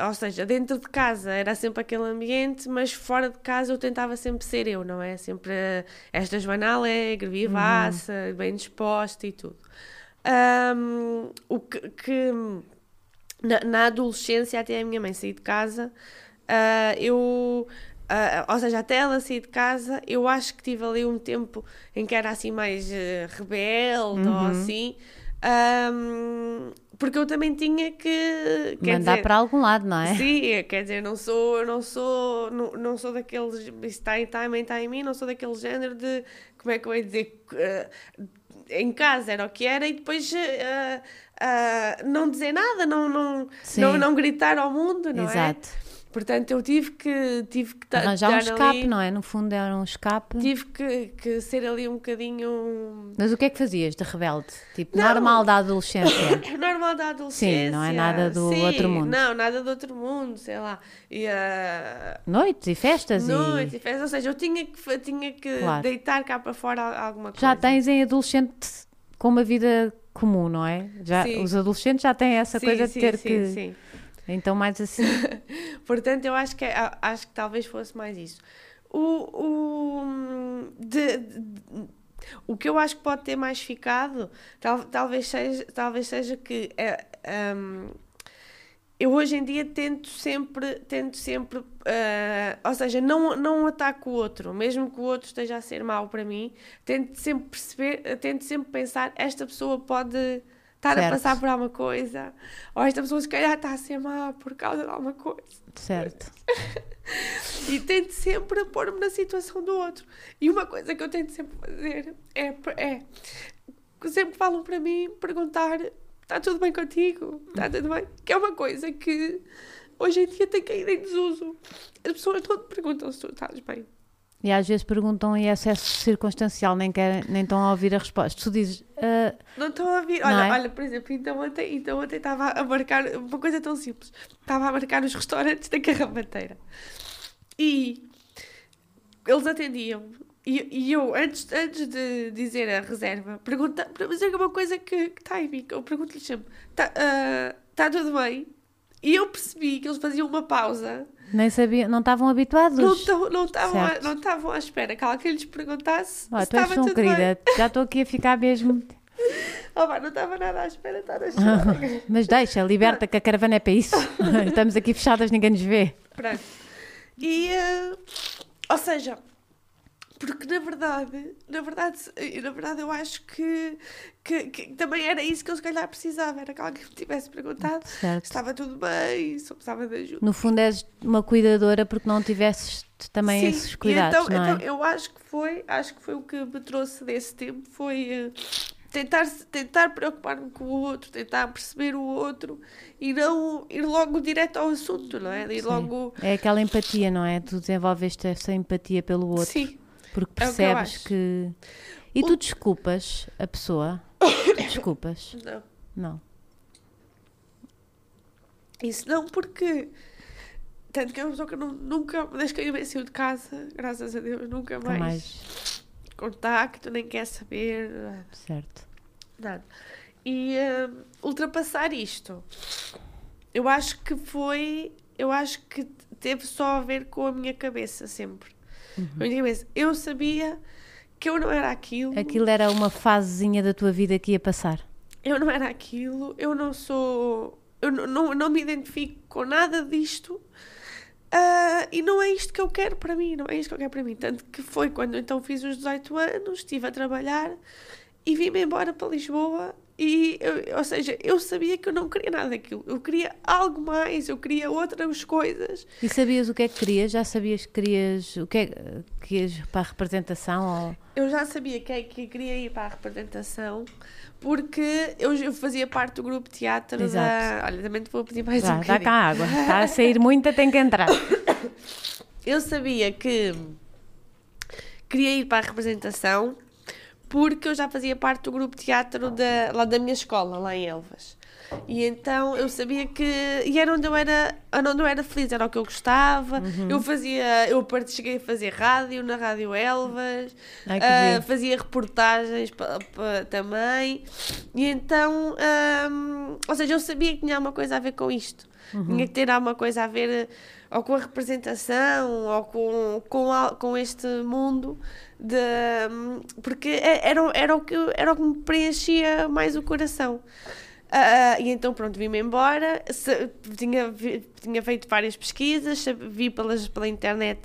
ou seja, dentro de casa era sempre aquele ambiente, mas fora de casa eu tentava sempre ser eu, não é? Sempre eh, esta Joana alegre, vivaça, bem disposta e tudo. Ahm, o que, que na, na adolescência, até a minha mãe sair de casa, ah, eu. ah, ou seja, até ela sair de casa, eu acho que tive ali um tempo em que era assim mais eh, rebelde ou assim. Ahm, porque eu também tinha que. Mandar dizer, para algum lado, não é? Sim, quer dizer, não sou, eu não sou, não, não sou daqueles, isso está em também está em mim, não sou daquele género de, como é que eu ia dizer, eh, em casa era o que era e depois eh, eh, não dizer nada, não, não, Sim. não, não gritar ao mundo, não é? Portanto, eu tive que, tive que Arranjar um escape, ali, não é? No fundo era um escape. tive que, que ser ali um bocadinho Mas o que é que fazias de rebelde? Tipo, Não. normal da adolescência. <coughs> normal da adolescência. Sim, não é nada do Sim, outro mundo. Não, nada do outro mundo, sei lá. E, eh, Noites e festas Noite, e... e festa, ou seja, eu tinha que, tinha que Claro. deitar cá para fora al- alguma coisa. Já tens em adolescente com uma vida comum, não é? Já, Sim. os adolescentes já têm essa Sim, coisa de sim, ter sim, que. sim. Então, mais assim. <laughs> Portanto, eu acho que, é- acho que talvez fosse mais isso. O, o, de- de- o que eu acho que pode ter mais ficado, tal, talvez, seja, talvez seja que é, hum, eu hoje em dia tento sempre, tento sempre, ah, ou seja, não, não ataco o outro, mesmo que o outro esteja a ser mau para mim, tento sempre perceber, tento sempre pensar, esta pessoa pode estar Certo. a passar por alguma coisa, ou esta pessoa se calhar está a ser má por causa de alguma coisa. certo. <laughs> E tento sempre pôr-me na situação do outro. E uma coisa que eu tento sempre fazer é, é sempre falam para mim, perguntar: está tudo bem contigo? Está tudo bem? Que é uma coisa que hoje em dia tem caído em desuso. As pessoas não te perguntam se tu estás bem. E às vezes perguntam em excesso circunstancial, nem, querem, nem estão a ouvir a resposta. Tu dizes, "Ah, Não estão a ouvir. Olha, é? olha, por exemplo, então ontem, então ontem estava a marcar uma coisa tão simples. Estava a marcar os restaurantes da Carrabateira. E eles atendiam. E, e eu, antes, antes de dizer a reserva, pergunta, dizer uma coisa que, que está em mim, eu pergunto-lhes sempre: está tá tudo bem? E eu percebi que eles faziam uma pausa, nem sabiam, não estavam habituados. não estavam não estavam à espera que alguém lhes perguntasse se tu és tão tudo bem. querida, já estou aqui a ficar mesmo. <laughs> Oh, pá, não estava nada à espera estar a chorar. <laughs> Mas deixa, liberta que a caravana é para isso. <laughs> Estamos aqui fechadas, ninguém nos vê. Pronto. E, eh, ou seja, porque na verdade, na verdade, na verdade eu acho que, que, que também era isso que eu se calhar precisava, era que alguém me tivesse perguntado Certo. se estava tudo bem, se eu precisava de ajuda. No fundo és uma cuidadora porque não tivesses também Sim, esses cuidados, então, é? então eu acho que foi, acho que foi o que me trouxe desse tempo, foi eh, tentar, tentar preocupar-me com o outro, tentar perceber o outro e não ir logo direto ao assunto, não é? Ir Sim. logo. É aquela empatia, não é? Tu desenvolveste essa empatia pelo outro Sim, porque é o percebes acho. que. E tu desculpas a pessoa? Tu <coughs> desculpas? não. Não. Isso não, porque. Tanto que é uma pessoa que eu nunca, desde que eu me saiu de casa, graças a Deus, nunca Nunca mais, mais. contacto, nem quer saber, Certo. nada. E hum, ultrapassar isto, eu acho que foi, eu acho que teve só a ver com a minha cabeça sempre. A minha cabeça. Eu sabia que eu não era aquilo, Aquilo era uma fasezinha da tua vida que ia passar. eu não era aquilo, eu não sou, eu não, não, não me identifico com nada disto. ah, e não é isto que eu quero para mim, não é isto que eu quero para mim. Tanto que foi quando então fiz os 18 anos, estive a trabalhar e vim-me embora para Lisboa. E, eu- ou seja, eu sabia que eu não queria nada daquilo. Eu queria algo mais, eu queria outras coisas. E sabias o que é que querias? Já sabias que querias o que é que ias para a representação? Ou... Eu já sabia que, é que queria ir para a representação porque eu, eu fazia parte do grupo de teatro da. Exato. Olha, também te vou pedir mais Vá, um dá bocadinho. cá água. Está a sair muita, tem que entrar. Eu sabia que queria ir para a representação porque eu já fazia parte do grupo de teatro da, lá da minha escola, lá em Elvas. E então eu sabia que. E era onde eu era, era onde eu era feliz, era o que eu gostava. Uhum. Eu fazia. Eu part- cheguei a fazer rádio na Rádio Elvas, Ai, ah, giro. fazia reportagens também. E então. ahm, ou seja, eu sabia que tinha alguma coisa a ver com isto. Uhum. Tinha que ter alguma coisa a ver ou com a representação ou com, com, al- com este mundo de hum, porque é- era, o- era, o que, era o que me preenchia mais o coração. Ah, e então pronto, vim-me embora, se- tinha, vi- tinha feito várias pesquisas, vi pelas, pela internet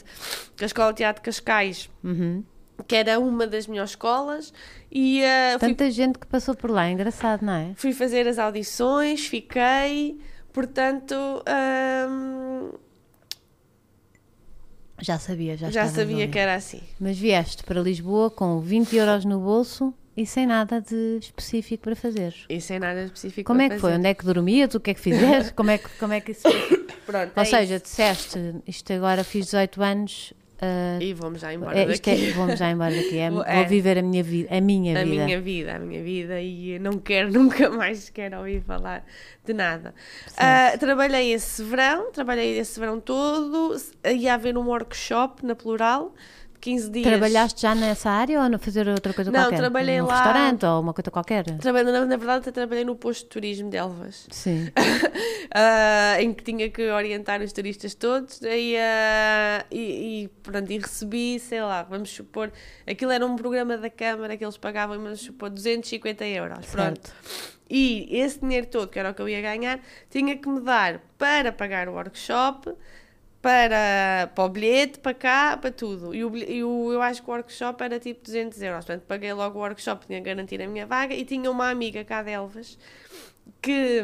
que a Escola de Teatro de Cascais, Uhum. que era uma das melhores escolas, e fui Tanta gente que passou por lá, é engraçado, não é? Fui fazer as audições, fiquei, portanto, hum, Já sabia, já, já sabia que era assim. Mas vieste para Lisboa com 20 euros no bolso e sem nada de específico para fazer. E sem nada específico Como é que foi? Onde é que dormias? O que é que fizeste? <laughs> Como é que, como é que isso foi? Pronto, Ou é seja, isso. disseste, isto agora fiz 18 anos, ah, E vamos já embora é, isto daqui. é, vamos já embora daqui, é- <laughs> Vou- é. viver a minha vida, a minha a vida. minha vida, a minha vida, e não quero, <laughs> nunca mais quero ouvir falar de nada. Ah, trabalhei esse verão, trabalhei esse verão todo, ia haver um workshop na Plural, 15 dias. Trabalhaste já nessa área ou a fazer outra coisa Não, qualquer? trabalhei Num lá- restaurante ou uma coisa qualquer? Trabalhei, na, na verdade, até trabalhei no posto de turismo de Elvas. Sim. <laughs> Ah, em que tinha que orientar os turistas todos e, ah, e, e, pronto, e recebi, sei lá, vamos supor, aquilo era um programa da Câmara que eles pagavam, vamos supor, 250 euros, pronto. E esse dinheiro todo, que era o que eu ia ganhar, tinha que me dar para pagar o workshop, para, para o bilhete, para cá, para tudo. E, o, e o, eu acho que o workshop era tipo 200 euros. Portanto, paguei logo o workshop, tinha garantir a minha vaga. E tinha uma amiga cá de Elvas que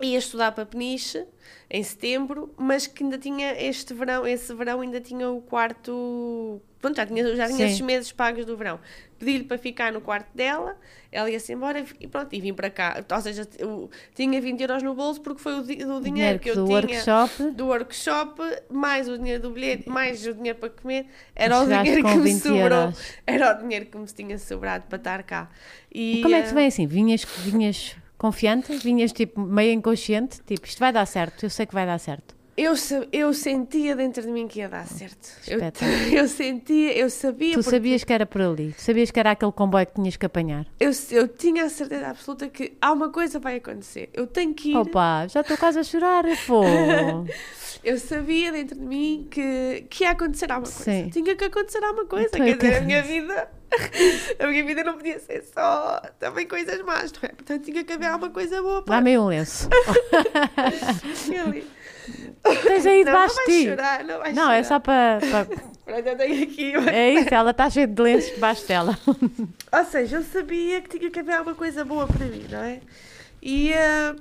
ia estudar para Peniche em setembro, mas que ainda tinha este verão, esse verão ainda tinha o quarto. Pronto, já tinha, já tinha Sim. esses meses pagos do verão. Pedi-lhe para ficar no quarto dela, ela ia-se embora e pronto, e vim para cá. Ou seja, eu tinha 20 euros no bolso porque foi o, di- o dinheiro que eu do tinha workshop. do workshop, mais o dinheiro do bilhete, mais o dinheiro para comer, era o dinheiro que me 20 sobrou. euros. Era o dinheiro que me tinha sobrado para estar cá. E, E como é que se vem assim? Vinhas, vinhas confiante? Vinhas tipo meio inconsciente? Tipo, isto vai dar certo, eu sei que vai dar certo. Eu, eu sentia dentro de mim que ia dar certo. Eu, <laughs> eu sentia, eu sabia. Tu porque sabias que era por ali, sabias que era aquele comboio que tinhas que apanhar. Eu, eu tinha a certeza absoluta que há uma coisa vai acontecer. Eu tenho que ir. Opa, já estou quase a chorar, pô. <laughs> Eu sabia dentro de mim que, que ia acontecer alguma coisa. Sim. Tinha que acontecer alguma coisa. Então, Quer dizer, a minha vida. <laughs> A minha vida não podia ser só também coisas más, não é? Portanto, tinha que haver alguma coisa boa para Dá-me um lenço. Tens aí Não, debaixo não de ti. chorar, não Não, chorar. é só para. para- eu tenho aqui. É isso, ela está cheia de lenços debaixo dela. <laughs> Ou seja, eu sabia que tinha que haver alguma coisa boa para mim, não é? E eh,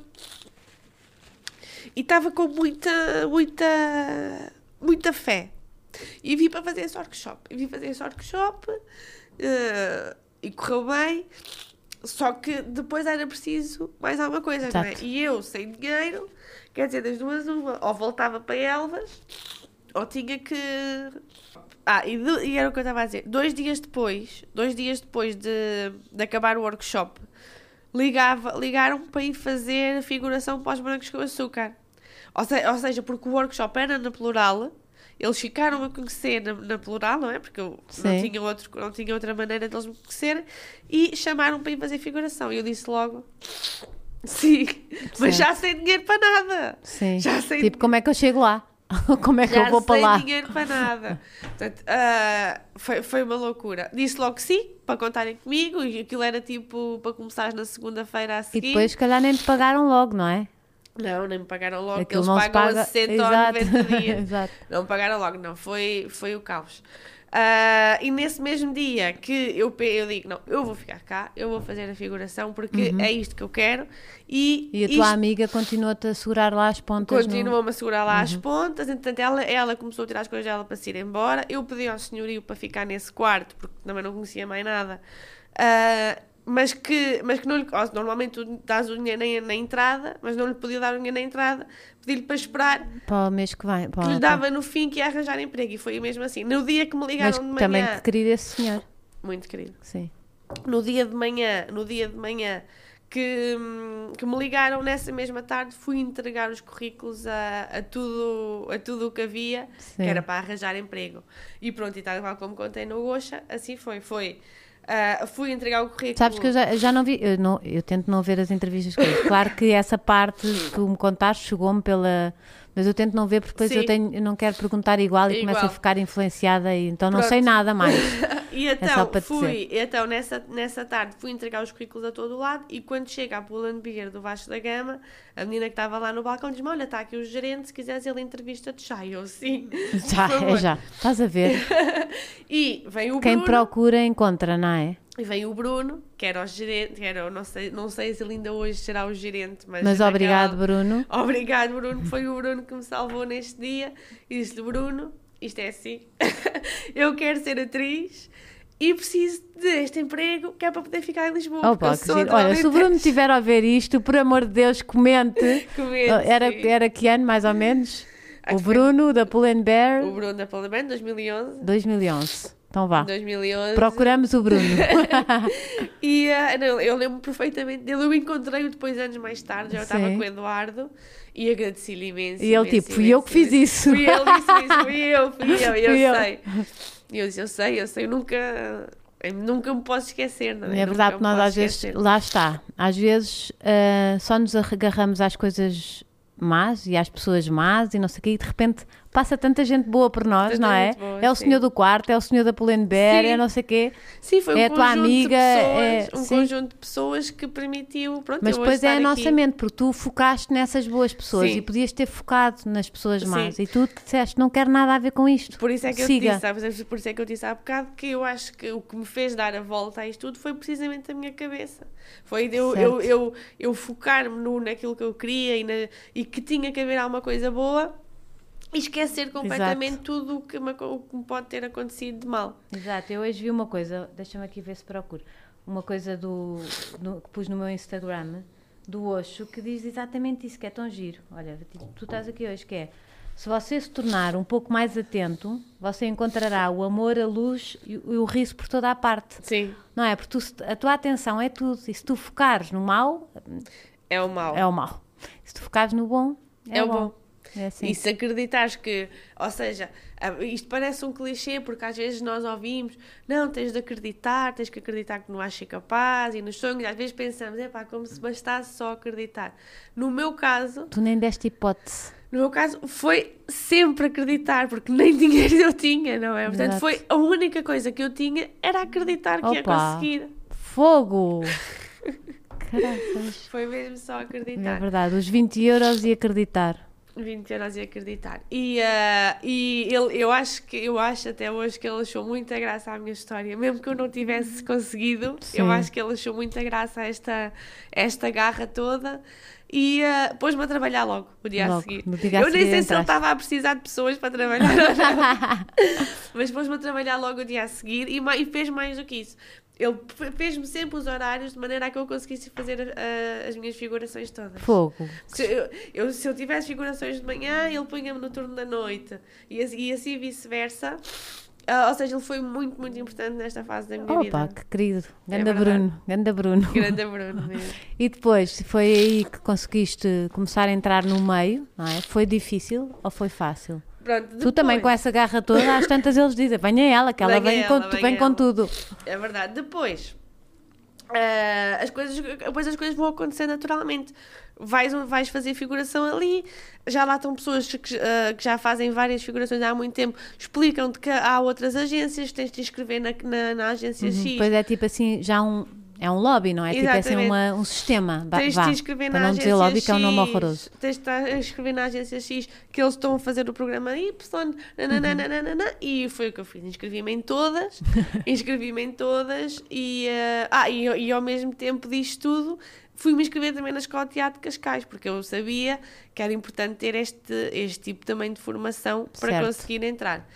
e estava com muita, muita, muita fé. E vim para fazer esse workshop. E vim fazer esse workshop eh, e correu bem. Só que depois era preciso mais alguma coisa, não é? Exato. E eu, sem dinheiro, quer dizer, das duas, uma, ou voltava para Elvas, ou tinha que. Ah, e, do- e era o que eu estava a dizer. Dois dias depois, dois dias depois de, de acabar o workshop, ligava, ligaram para ir fazer figuração para os brancos com açúcar. Ou, se- ou seja, porque o workshop era na plural, eles ficaram a conhecer na, na plural, não é? Porque eu não tinha, outro, não tinha outra maneira de eles me conhecerem, e chamaram para ir fazer figuração. E eu disse logo. Sim, mas já sem dinheiro para nada. Sim. Já sei- Tipo, como é que eu chego lá? <laughs> Como é que já eu vou para sem lá? dinheiro para nada. Portanto, ah, foi, foi uma loucura. Disse logo que sim, para contarem comigo, e aquilo era tipo para começar na segunda-feira a E seguir. depois, se calhar, nem te pagaram logo, não é? Não, nem me pagaram logo, Aquilo eles pagam paga. a 60 Exato. ou 90 dias. <laughs> Exato. Não me pagaram logo, não, foi, foi o caos. Ah, e nesse mesmo dia que eu, eu digo, não, eu vou ficar cá, eu vou fazer a figuração porque é isto que eu quero. E, Uhum. E a tua isto amiga continua-te a segurar lá as pontas. no- Continuou-me a segurar lá Uhum. as pontas, entretanto ela, ela começou a tirar as coisas dela para se ir embora. Eu pedi ao senhorio para ficar nesse quarto, porque também não conhecia mais nada. Ah, mas que, mas que não lhe, normalmente tu dás o dinheiro na, na entrada, mas não lhe podia dar o dinheiro na entrada, pedi-lhe para esperar, Para o mês que vem. que lhe dava no fim que ia arranjar emprego. E foi mesmo assim. No dia que me Mas ligaram de manhã, também te queria esse senhor. muito querido, Sim. no dia de manhã, no dia de manhã que, hum, que me ligaram nessa mesma tarde, fui entregar os currículos a, a tudo a tudo o que havia, Sim. que era para arranjar emprego. E pronto, e tal como contei no Goxa, assim foi. Foi. Ah, fui entregar o currículo. Sabes que eu já, já não vi, eu, não, eu tento não ver as entrevistas com. Claro que essa parte que tu me contaste chegou-me pela. Mas eu tento não ver porque depois Sim. eu, tenho, eu não quero perguntar igual e começo a ficar influenciada e então não Pronto. sei nada mais. <laughs> E só então, te fui, então nessa, nessa tarde fui entregar os currículos a todo o lado e quando chega a Pull Beer do Vasco da Gama, a menina que estava lá no balcão diz-me, olha, está aqui o gerente, se quiseres ele entrevista-te já. E eu, sim. <laughs> Já, é já. Estás a ver? <laughs> E vem o Quem Bruno, procura encontra, não é? e vem o Bruno, que era o gerente, que era, não sei, não sei se ele ainda hoje será o gerente, mas... Mas obrigado, Bruno. <laughs> Obrigado, Bruno. Foi o Bruno que me salvou neste dia. E disse-lhe, Bruno, isto é assim. eu quero ser atriz e preciso deste emprego que é para poder ficar em Lisboa. Oh, eu pá, que giro. Olha, se o Bruno estiver a ver isto, por amor de Deus, comente. <laughs> Comente, era, sim. era que ano, mais ou menos? Acho O Bruno, da Pull Bear, O Bruno da Parlamento, 2011. 2011. Então vá. 2011. Procuramos o Bruno. <laughs> E ah, não, eu lembro perfeitamente dele. Eu encontrei-o depois, anos mais tarde. Já eu estava com o Eduardo e agradeci-lhe imenso. E ele, imenso, tipo, fui eu que imenso, fiz imenso. isso. Fui ele disse isso, fui eu, fui eu, eu <laughs> Fui eu. sei. E eu disse, eu sei, eu sei, eu nunca, eu nunca me posso esquecer, não é? É Nunca verdade que nós às vezes, esquecer. lá está, às vezes ah, só nos agarramos às coisas más e às pessoas más e não sei o quê e de repente passa tanta gente boa por nós, Tanta não é? boa, é o sim. senhor do quarto, é o senhor da Sim. é não sei o quê. Sim, foi um é a tua amiga, de é- pessoas, um sim. conjunto de pessoas que permitiu, pronto, Mas eu depois é a nossa aqui. mente, porque tu focaste nessas boas pessoas Sim. e podias ter focado nas pessoas más e tu disseste, não quero nada a ver com isto. Por isso é que eu Siga. te disse, sabes? Por isso é que eu disse há bocado que eu acho que o que me fez dar a volta a isto tudo foi precisamente a minha cabeça. Foi eu, Certo. eu, eu, eu focar-me naquilo que eu queria e, na- e que tinha que haver alguma coisa boa e esquecer completamente tudo o que, me, o que me pode ter acontecido de mal. Exato, eu hoje vi uma coisa, deixa-me aqui ver se procuro, uma coisa do, no- que pus no meu Instagram, do Osho, que diz exatamente isso, que é tão giro. Olha, tu- estás aqui hoje, que é, se você se tornar um pouco mais atento, você encontrará o amor, a luz e, o- e o riso por toda a parte. Sim, Não é? Porque tu a tua atenção é tudo, e se tu focares no mal, é o mal. é o mal. Se tu focares no bom, é, É o o bom. bom. É assim. E se acreditares que, ou seja, isto parece um clichê porque às vezes nós ouvimos, não, tens de acreditar, tens que acreditar que não ser capaz e nos sonhos, às vezes pensamos, é pá, como se bastasse só acreditar. No meu caso, Tu nem deste hipótese. no meu caso foi sempre acreditar, porque nem <laughs> dinheiro eu tinha, não é? Portanto, Exato. foi a única coisa que eu tinha era acreditar que ia Opa. conseguir. Fogo! <laughs> Caraças. Foi mesmo só É acreditar. verdade, os 20 euros e acreditar. 20 euros e acreditar. E, ah, e ele, eu acho que eu acho até hoje que ele achou muita graça à minha história, mesmo que eu não tivesse conseguido, Sim. eu acho que ele achou muita graça a esta, esta garra toda. E ah, pôs-me a trabalhar logo, o dia Logo, a seguir. dia a eu nem seguir sei se ele estava a precisar de pessoas para trabalhar. <laughs> Mas pôs-me a trabalhar logo o dia a seguir e, e fez mais do que isso. Ele fe- fez-me sempre os horários de maneira a que eu conseguisse fazer ah, as minhas figurações todas. Fogo. Se eu, eu- se eu tivesse figurações de manhã, ele punha-me no turno da noite. E, assim- e assim vice-versa. Ah, ou seja, ele foi muito, muito importante nesta fase da minha Opa, vida. que querido. É Ganda verdade. Bruno. Ganda Bruno. Grande <laughs> Bruno mesmo. E depois, foi aí que conseguiste começar a entrar no meio, não é? Foi difícil ou foi fácil? Pronto, Tu também com depois- essa garra toda, às tantas eles dizem, venha ela, que ela vem, com, ela, tu- venha vem com tudo. É verdade. Depois, ah, as coisas, depois as coisas vão acontecer naturalmente. Vais, vais fazer figuração ali, já lá estão pessoas que, ah, que já fazem várias figurações há muito tempo, explicam-te que há outras agências, tens de te inscrever na, na, na agência X. Depois é tipo assim, já um. É um lobby, não é? Tipo assim Exatamente. uma, um sistema. Tens de vá, te inscrever para na não agência dizer lobby, que é um nome X, horroroso. Tens de inscrever na agência X que eles estão a fazer o programa Y, nananana, e foi o que eu fiz. Inscrevi-me em todas, <laughs> inscrevi-me em todas, e, eh, ah, e, e ao mesmo tempo disto tudo, fui-me inscrever também na Escola de Teatro de Cascais, porque eu sabia que era importante ter este, este tipo também de formação para Certo. conseguir entrar.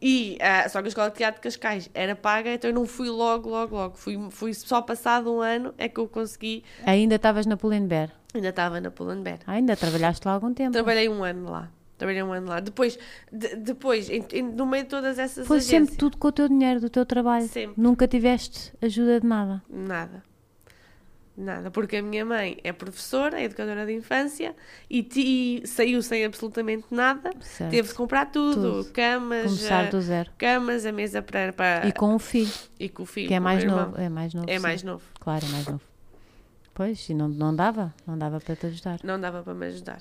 E, ah, só que a Escola de Teatro de Cascais era paga, então eu não fui logo, logo, logo. Fui, fui só passado um ano é que eu consegui Ainda estavas na Pull&Bear. Ainda estava na Pull&Bear. Ah, ainda trabalhaste lá algum tempo. Trabalhei um ano lá. Trabalhei um ano lá. Depois, de- depois em- em- no meio de todas essas Foi agências... sempre tudo com o teu dinheiro, do teu trabalho. Sempre. Nunca tiveste ajuda de nada. Nada. Nada. Porque a minha mãe é professora, é educadora de infância e, ti- saiu sem absolutamente nada. Certo. Teve de comprar tudo. Tudo. Camas, Começar eh, do zero. camas, a mesa para... para E com o filho, e com o filho. que é mais novo. É mais novo. É sim. mais novo. Claro, é mais novo. Pois, e não, não dava. Não dava para te ajudar. não dava para me ajudar.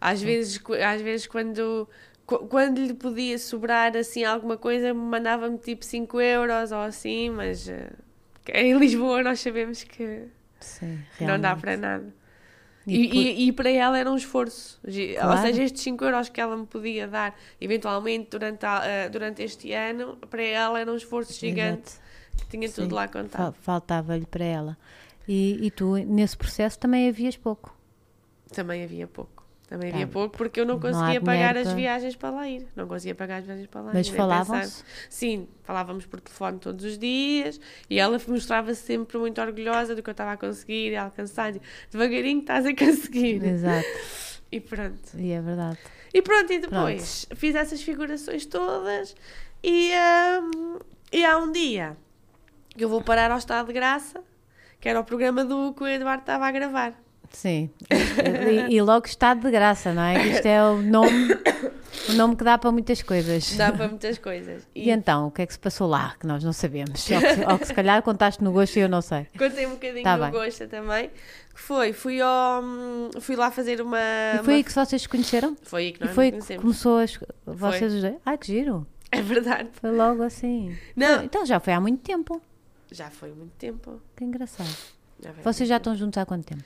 Às vezes, às vezes quando, qu- quando lhe podia sobrar assim alguma coisa, mandava-me tipo 5 euros ou assim, mas eh, em Lisboa nós sabemos que Sim, não dá para nada. E E, depois- e, e para ela era um esforço. Gi- Ou Claro. seja, estes 5 euros que ela me podia dar, eventualmente durante, a- eh, durante este ano, para ela era um esforço gigante. Exato. que Tinha Sim. tudo lá contado. Faltava-lhe para ela. E, e tu, nesse processo, também havias pouco. Também havia pouco. Também Tá. havia pouco porque eu não Não conseguia dinheiro pagar as para- viagens para lá ir. Não conseguia pagar as viagens para lá Mas ir. nem falavam-se? pensar. Sim, falávamos por telefone todos os dias e ela mostrava-se sempre muito orgulhosa do que eu estava a conseguir e a alcançar. Devagarinho estás a conseguir. Exato. E pronto. E é verdade. E pronto, e depois fiz essas figurações todas e, hum, e há um dia que eu vou parar ao Estado de Graça, que era o programa do que o Eduardo estava a gravar. Sim. E, e logo está de graça, não é? Isto é o nome, o nome que dá para muitas coisas. Dá para muitas coisas. E então, o que é que se passou lá? Que nós não sabemos. Ou que, ou que se calhar contaste no gosto e eu não sei. Contei um bocadinho Tá bem. gosto também. Que foi, fui, ao, fui lá fazer uma. E foi uma- aí que vocês se conheceram? foi aí que E nós foi nos que conhecemos. começou as, vocês os dois? Ai, que giro. É verdade. Foi logo assim. Não, Então já foi há muito tempo. já foi muito tempo. Que engraçado. Já foi Vocês já estão juntos há quanto tempo?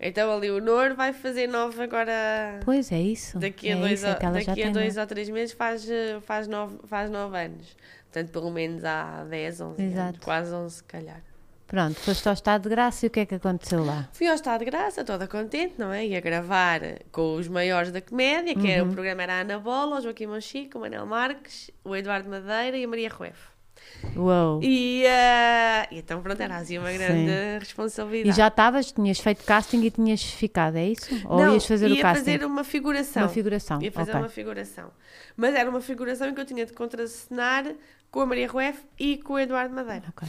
Então a Leonor vai fazer nove agora. Pois é isso. Daqui a, é dois, isso, é daqui a dois nove. ou três meses faz, faz, nove, faz nove anos. Portanto, pelo menos há 10, 11 anos. Exato. Quase 11, se calhar. Pronto, foste ao estado de graça e o que é que aconteceu lá? Fui ao Estado de Graça, toda contente, não é? Ia gravar com os maiores da comédia, que Uhum. era, o programa era a Ana Bola, o Joaquim Monchique, o Manel Marques, o Eduardo Madeira e a Maria Rueff. Uou! E, e então, pronto, era assim uma grande Sim. responsabilidade. E já estavas, tinhas feito casting e tinhas ficado, é isso? Ou Não, ias fazer ia o casting? fazer uma figuração. Uma figuração. Ia fazer ok. uma figuração. Mas era uma figuração em que eu tinha de contracenar com a Maria Rueff e com o Eduardo Madeira. Ok.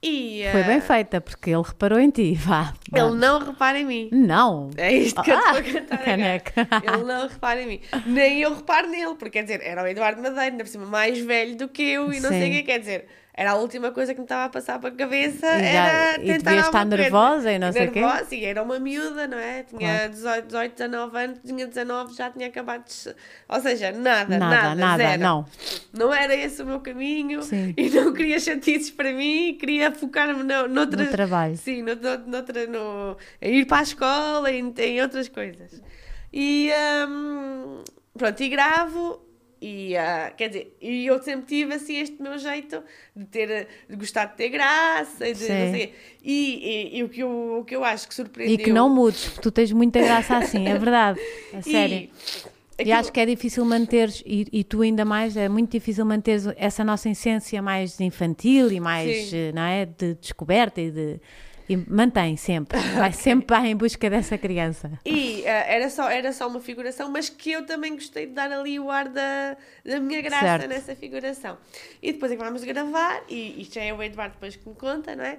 E, Foi bem ah, feita, porque ele reparou em ti, vá. Ele vamos. não repara em mim. Não. É isto que eu estou Ah, a cantar agora. Ele não repara em mim. Nem eu reparo nele, porque quer dizer, era o Eduardo Madeira, ainda por cima mais velho do que eu e não sei Sim. o que quer dizer. Era a última coisa que me estava a passar para a cabeça, E já- era e tentar devias estar nervosa e não sei o quê. Nervosa, e era uma miúda, não é? Tinha Claro. 18, 18, 19 anos, tinha 19, já tinha acabado de... Ou seja, nada, Nada, nada, nada, zero. não. Não era esse o meu caminho Sim. e não queria chatices para mim, queria focar-me no, noutra, No trabalho. Sim, no, no, noutra, no, ir para a escola, em, em outras coisas. E hum, pronto, e gravo. E ah, quer dizer, e eu sempre tive assim este meu jeito de ter de gostar de ter graça e de, Sim. não sei, e, e, e o, que eu, o que eu acho que surpreendeu E que não mudes, porque tu tens muita graça assim, é verdade. <laughs> E sério. E aquilo- acho que é difícil manteres, e, e tu ainda mais, é muito difícil manteres essa nossa essência mais infantil e mais, Sim. eh, não é? De descoberta e de. E mantém sempre, vai sempre vai em busca dessa criança. E ah, era, só, era só uma figuração, mas que eu também gostei de dar ali o ar da, da minha graça Certo. nessa figuração. E depois acabámos de gravar, e isto já é o Eduardo depois que me conta, não é?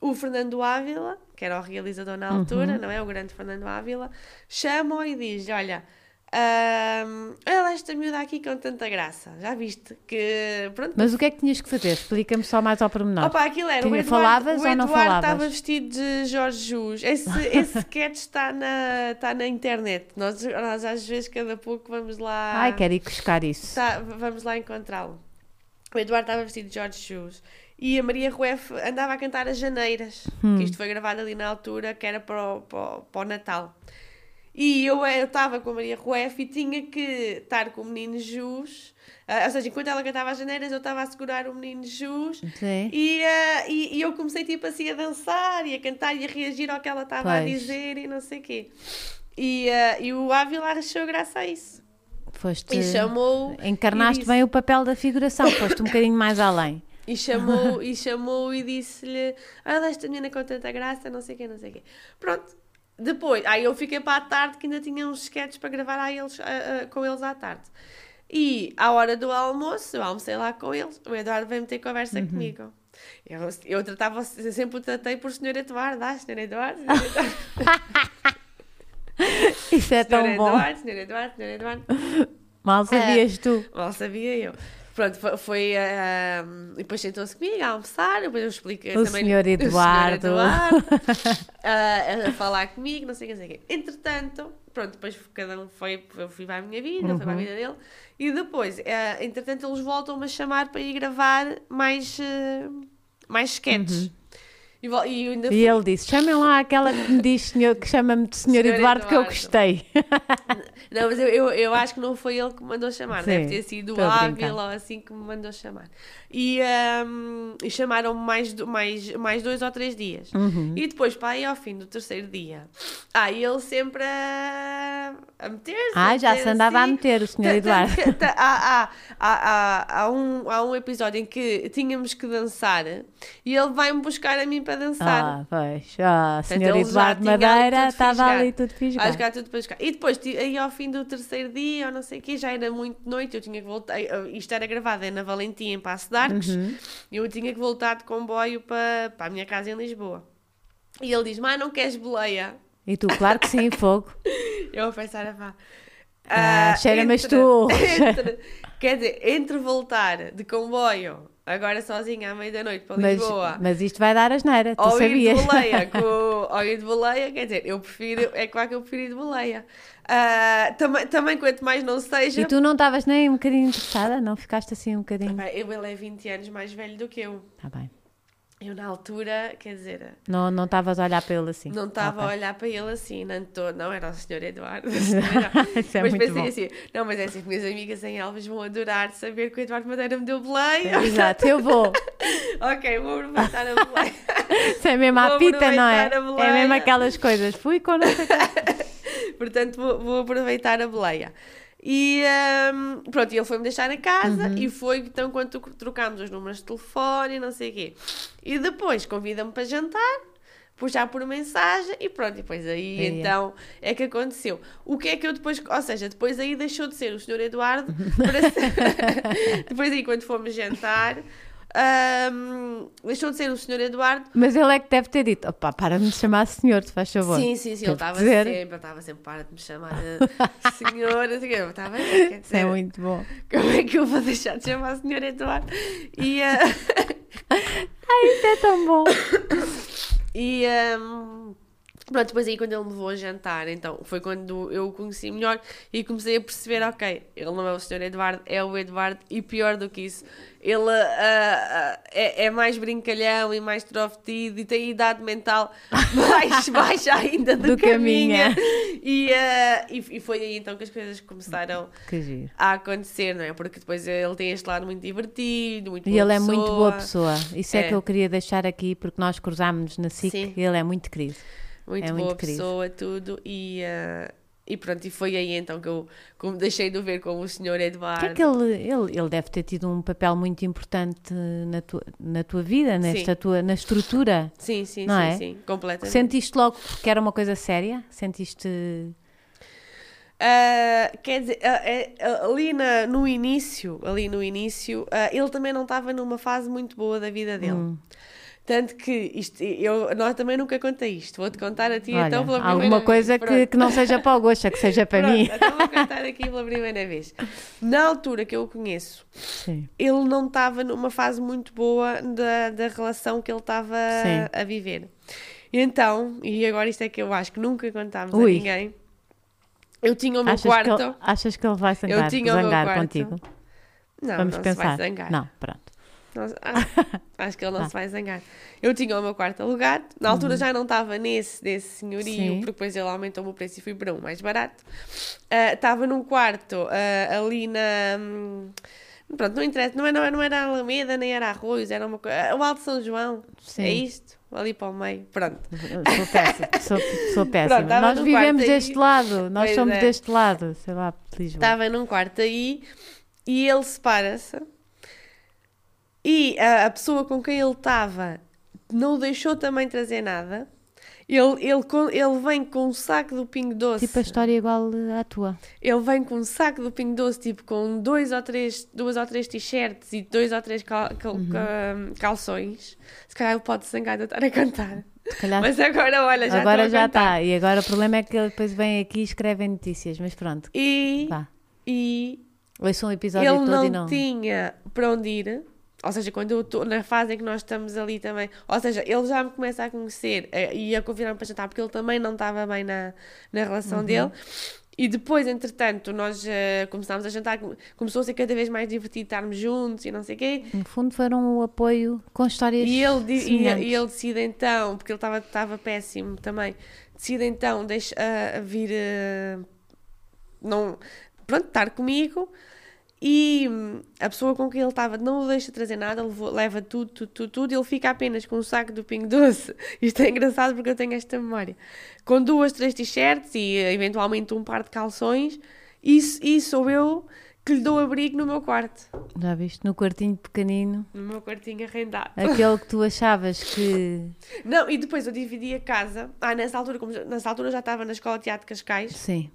O Fernando Ávila, que era o realizador na altura, não é? O grande Fernando Ávila, chama-o e diz: Olha, ahm, olha lá esta miúda aqui com tanta graça, já viste? Que pronto, Mas o que é que tinhas que fazer? Explica-me só mais ao pormenor. Opa, aquilo era. o Tinha- Eduardo, falavas o Eduardo estava vestido de Jorge Jus. Esse, <laughs> esse sketch está na, está na internet. Nós, nós às vezes, cada pouco, vamos lá. Ai, quero ir buscar isso. Tá, vamos lá encontrá-lo. O Eduardo estava vestido de Jorge Jus. E a Maria Rueff andava a cantar as Janeiras. Hum. Que isto foi gravado ali na altura, que era para o, para o, para o Natal. E eu estava com a Maria Rueff e tinha que estar com o menino Jus. Ah, ou seja, enquanto ela cantava as Janeiras, eu estava a segurar o menino Jus. Sim. E, ah, e, e eu comecei tipo assim a dançar e a cantar e a reagir ao que ela estava a dizer e não sei o quê. E, ah, e o Ávila achou graça a isso. Foste. E chamou. Encarnaste e disse- bem o papel da figuração, foste um bocadinho mais além. E chamou e, chamou e disse-lhe: Olha, esta menina com tanta graça, não sei o quê, não sei o quê. Pronto. Depois, aí eu fiquei para a tarde que ainda tinha uns sketches para gravar a eles, a- a- com eles à tarde. E à hora do almoço, eu almocei lá com eles, o Eduardo veio meter conversa Uhum. comigo. Eu, eu tratava, eu sempre o tratei por Sr. Eduardo, ah, Sr. Eduardo, Sr. <laughs> Eduardo, Isso é Sr. tão bom. Eduardo, Sr. Eduardo, Sr. Eduardo. Mal sabias tu. Mal sabia eu. Pronto, foi. foi ah, e depois sentou-se comigo a almoçar, depois eu expliquei O também. senhor Eduardo. <laughs> O senhor Eduardo ah, <laughs> a falar comigo, não sei o que, não sei o quê. Entretanto, pronto, depois cada um foi. Eu fui para a minha vida, ele foi para a Uhum. vida dele. E depois, ah, entretanto, eles voltam-me a chamar para ir gravar mais. ah, mais sketches. E, e ainda Uhum. E ele disse: chamem lá aquela que me diz senhor, que chama-me de senhor, Senhor Eduardo, que eu Eduardo. gostei. <laughs> Não, mas eu, eu, eu acho que não foi ele que me mandou chamar, Sim, deve ter sido o a. Ávila ou assim que me mandou chamar. E, ahm, e chamaram-me mais, mais, mais dois ou três dias. Uhum. E depois, para aí ao fim do terceiro dia, ah, e ele sempre a, a meter-se. Ah, já meter se andava a assim. meter o senhor Tá- Eduardo. tá- tá- há, há, há, há, há um, há um episódio em que tínhamos que dançar e ele vai-me buscar a mim para dançar. Ah, pois. Ah, senhor já Eduardo Madeira estava ali tudo fisgado. jogar tudo para jogar. E depois, aí ao fim do terceiro dia, ou não sei o quê, já era muito noite, eu tinha que voltar. Isto era gravado é na Valentim, em Passo de Arcos, Uhum. eu tinha que voltar de comboio para, para a minha casa em Lisboa. E ele diz: Mas não queres boleia? E tu, claro que sim, fogo. <laughs> Eu a pensar, pá. Ah, cheira-me as entre- tu. <laughs> entre- Quer dizer, entre voltar de comboio, agora sozinha à meia da noite para Mas, Lisboa. mas isto vai dar as neiras, tu Ou ir de sabias. boleia, <laughs> com, ou ir de boleia, quer dizer, eu prefiro, é claro que eu prefiro ir de boleia. Ah, também, também, quanto mais não seja. E tu não estavas nem um bocadinho interessada? Não ficaste assim um bocadinho? Pá, eu, ele é 20 anos mais velho do que eu. Tá bem. Eu, na altura, quer dizer, Não não estavas a olhar para ele assim? não estava a Ok. olhar para ele assim, não, tô, não era o senhor Eduardo. <laughs> <laughs> Isso é Mas muito pensei bom. assim, não, mas é assim, as minhas amigas em Elvas vão adorar saber que o Eduardo Madeira me deu boleia. Exato, eu vou. <laughs> ok, vou aproveitar a boleia. Isso é mesmo Vou pita, não é? a É mesmo aquelas coisas. Fui com não sei. Portanto, vou, vou aproveitar a boleia. E hum, pronto, e ele foi-me deixar em casa Uhum. e foi então quando tro- trocámos os números de telefone e não sei o quê. E depois convida-me para jantar, já por mensagem e pronto, e depois aí é. então é que aconteceu. O que é que eu depois, ou seja, depois aí deixou de ser o senhor Eduardo <laughs> para ser- <laughs> depois aí quando fomos jantar, ahm, deixou de ser o senhor Eduardo. Mas ele é que deve ter dito: opá, para de me chamar senhor, te faz favor. Sim, sim, sim, ele estava sempre, ele estava sempre, para de me chamar senhor, assim, eu estava, quer <laughs> Isso é muito bom. como é que eu vou deixar de chamar o senhor Eduardo? E, ah, <laughs> Isso é tão bom. <coughs> E hum, pronto, depois aí quando ele me levou a jantar, então foi quando eu o conheci melhor e comecei a perceber, ok, ele não é o Sr. Eduardo, é o Eduardo, e pior do que isso, ele ah, ah, é, é mais brincalhão e mais extrovertido e tem idade mental <laughs> mais baixa ainda do, Do que a minha. E, ah, e, e foi aí então que as coisas começaram a acontecer, não é? Porque depois ele tem este lado muito divertido, muito E ele é muito boa pessoa. pessoa. Isso é, É. que eu queria deixar aqui, porque nós cruzámos na SIC Sim. ele é muito querido. Muito É boa muito pessoa, tudo, e, ah, e pronto, e foi aí então que eu como deixei de ver como o senhor Eduardo. que é que ele, ele, ele deve ter tido um papel muito importante na tua, na tua vida, nesta Sim. tua, na estrutura? Sim, sim, Não sim, é? sim, completamente. Sentiste logo que era uma coisa séria? Sentiste. Ah, quer dizer, é, ah, ali na- no início, ali no início, ele também não estava numa fase muito boa da vida dele. Hum. Tanto que isto, eu, nós também nunca contei isto. Vou-te contar a ti Olha, então pela primeira alguma vez. coisa que, que não seja para o Gosta, que seja para Pronto, mim. Então vou contar aqui pela primeira vez. Na altura que eu o conheço, Sim. ele não estava numa fase muito boa da, da relação que ele estava a viver. Então, e agora isto é que eu acho que nunca contámos a Ui. ninguém. Eu tinha o meu Achas que, quarto. ele, achas que ele vai zangar, tinha o meu zangar quarto. contigo? Não, Vamos não pensar. se vai zangar. Não, pronto. Não, acho, <laughs> acho que ele não Ah. se vai zangar. Eu tinha o meu quarto alugado. Na altura já não estava nesse desse senhorio, Uhum. Sim. porque depois ele aumentou o preço e fui para um mais barato. Ah, Estava num quarto ah, ali na. hum, Pronto, não interessa, não era, não era Alameda, nem era Arroios, era uma coisa. O Alto São João, Sim. é isto? Ali para o meio, pronto. Sou péssima. <laughs> Sou, sou péssima. estava nós vivemos quarto aí. deste lado. Nós Pois somos é. deste lado. Sei lá, Lisboa. Estava num quarto aí e ele separa-se e a, a pessoa com quem ele estava não o deixou também trazer nada. Ele, ele, ele vem com um saco do Pingo Doce. Tipo a história igual à tua. Ele vem com um saco do Pingo Doce, tipo com dois ou três, duas ou três t-shirts e dois ou três cal- cal- Uhum. cal- calções. Se calhar ele pode se zangar de estar a cantar. Calhar Mas agora, olha, já agora já está. E agora o problema é que ele depois vem aqui e escreve notícias. Mas pronto, E, vá. e Ouçam o episódio ele todo não, e não. tinha para onde ir. Ou seja, quando eu estou na fase em que nós estamos ali também. Ou seja, ele já me começa a conhecer eh, e a convidar-me para jantar porque ele também não estava bem na, na relação Uhum. dele. E depois, entretanto, nós eh, começámos a jantar, come- começou a ser cada vez mais divertido estarmos juntos e não sei o quê. No fundo foram o apoio com histórias E ele, e, e ele decide então, porque ele estava péssimo também, decide então deixa, ah, vir ah, não, pronto, estar comigo e hum, a pessoa com quem ele estava não o deixa trazer nada, levou- leva tudo, tudo, tudo, tudo, ele fica apenas com um saco do Pingo Doce. <laughs> Isto é engraçado porque eu tenho esta memória. Com duas, três t-shirts e eventualmente um par de calções, isso, e sou eu que lhe dou abrigo no meu quarto, Já viste? No quartinho pequenino. no meu quartinho arrendado. Aquele que tu <laughs> achavas que. Não, e depois eu dividi a casa. Ah, nessa altura, como nessa altura eu já estava na escola de teatro de Cascais Sim.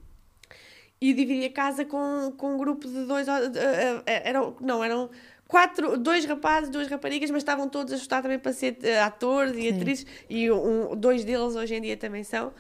E dividi a casa com, com um grupo de dois. eh, eh, eram, não, eram quatro, dois rapazes, duas raparigas, mas estavam todos a estudar também para ser eh, atores e Sim. atrizes. E um, dois deles hoje em dia também são.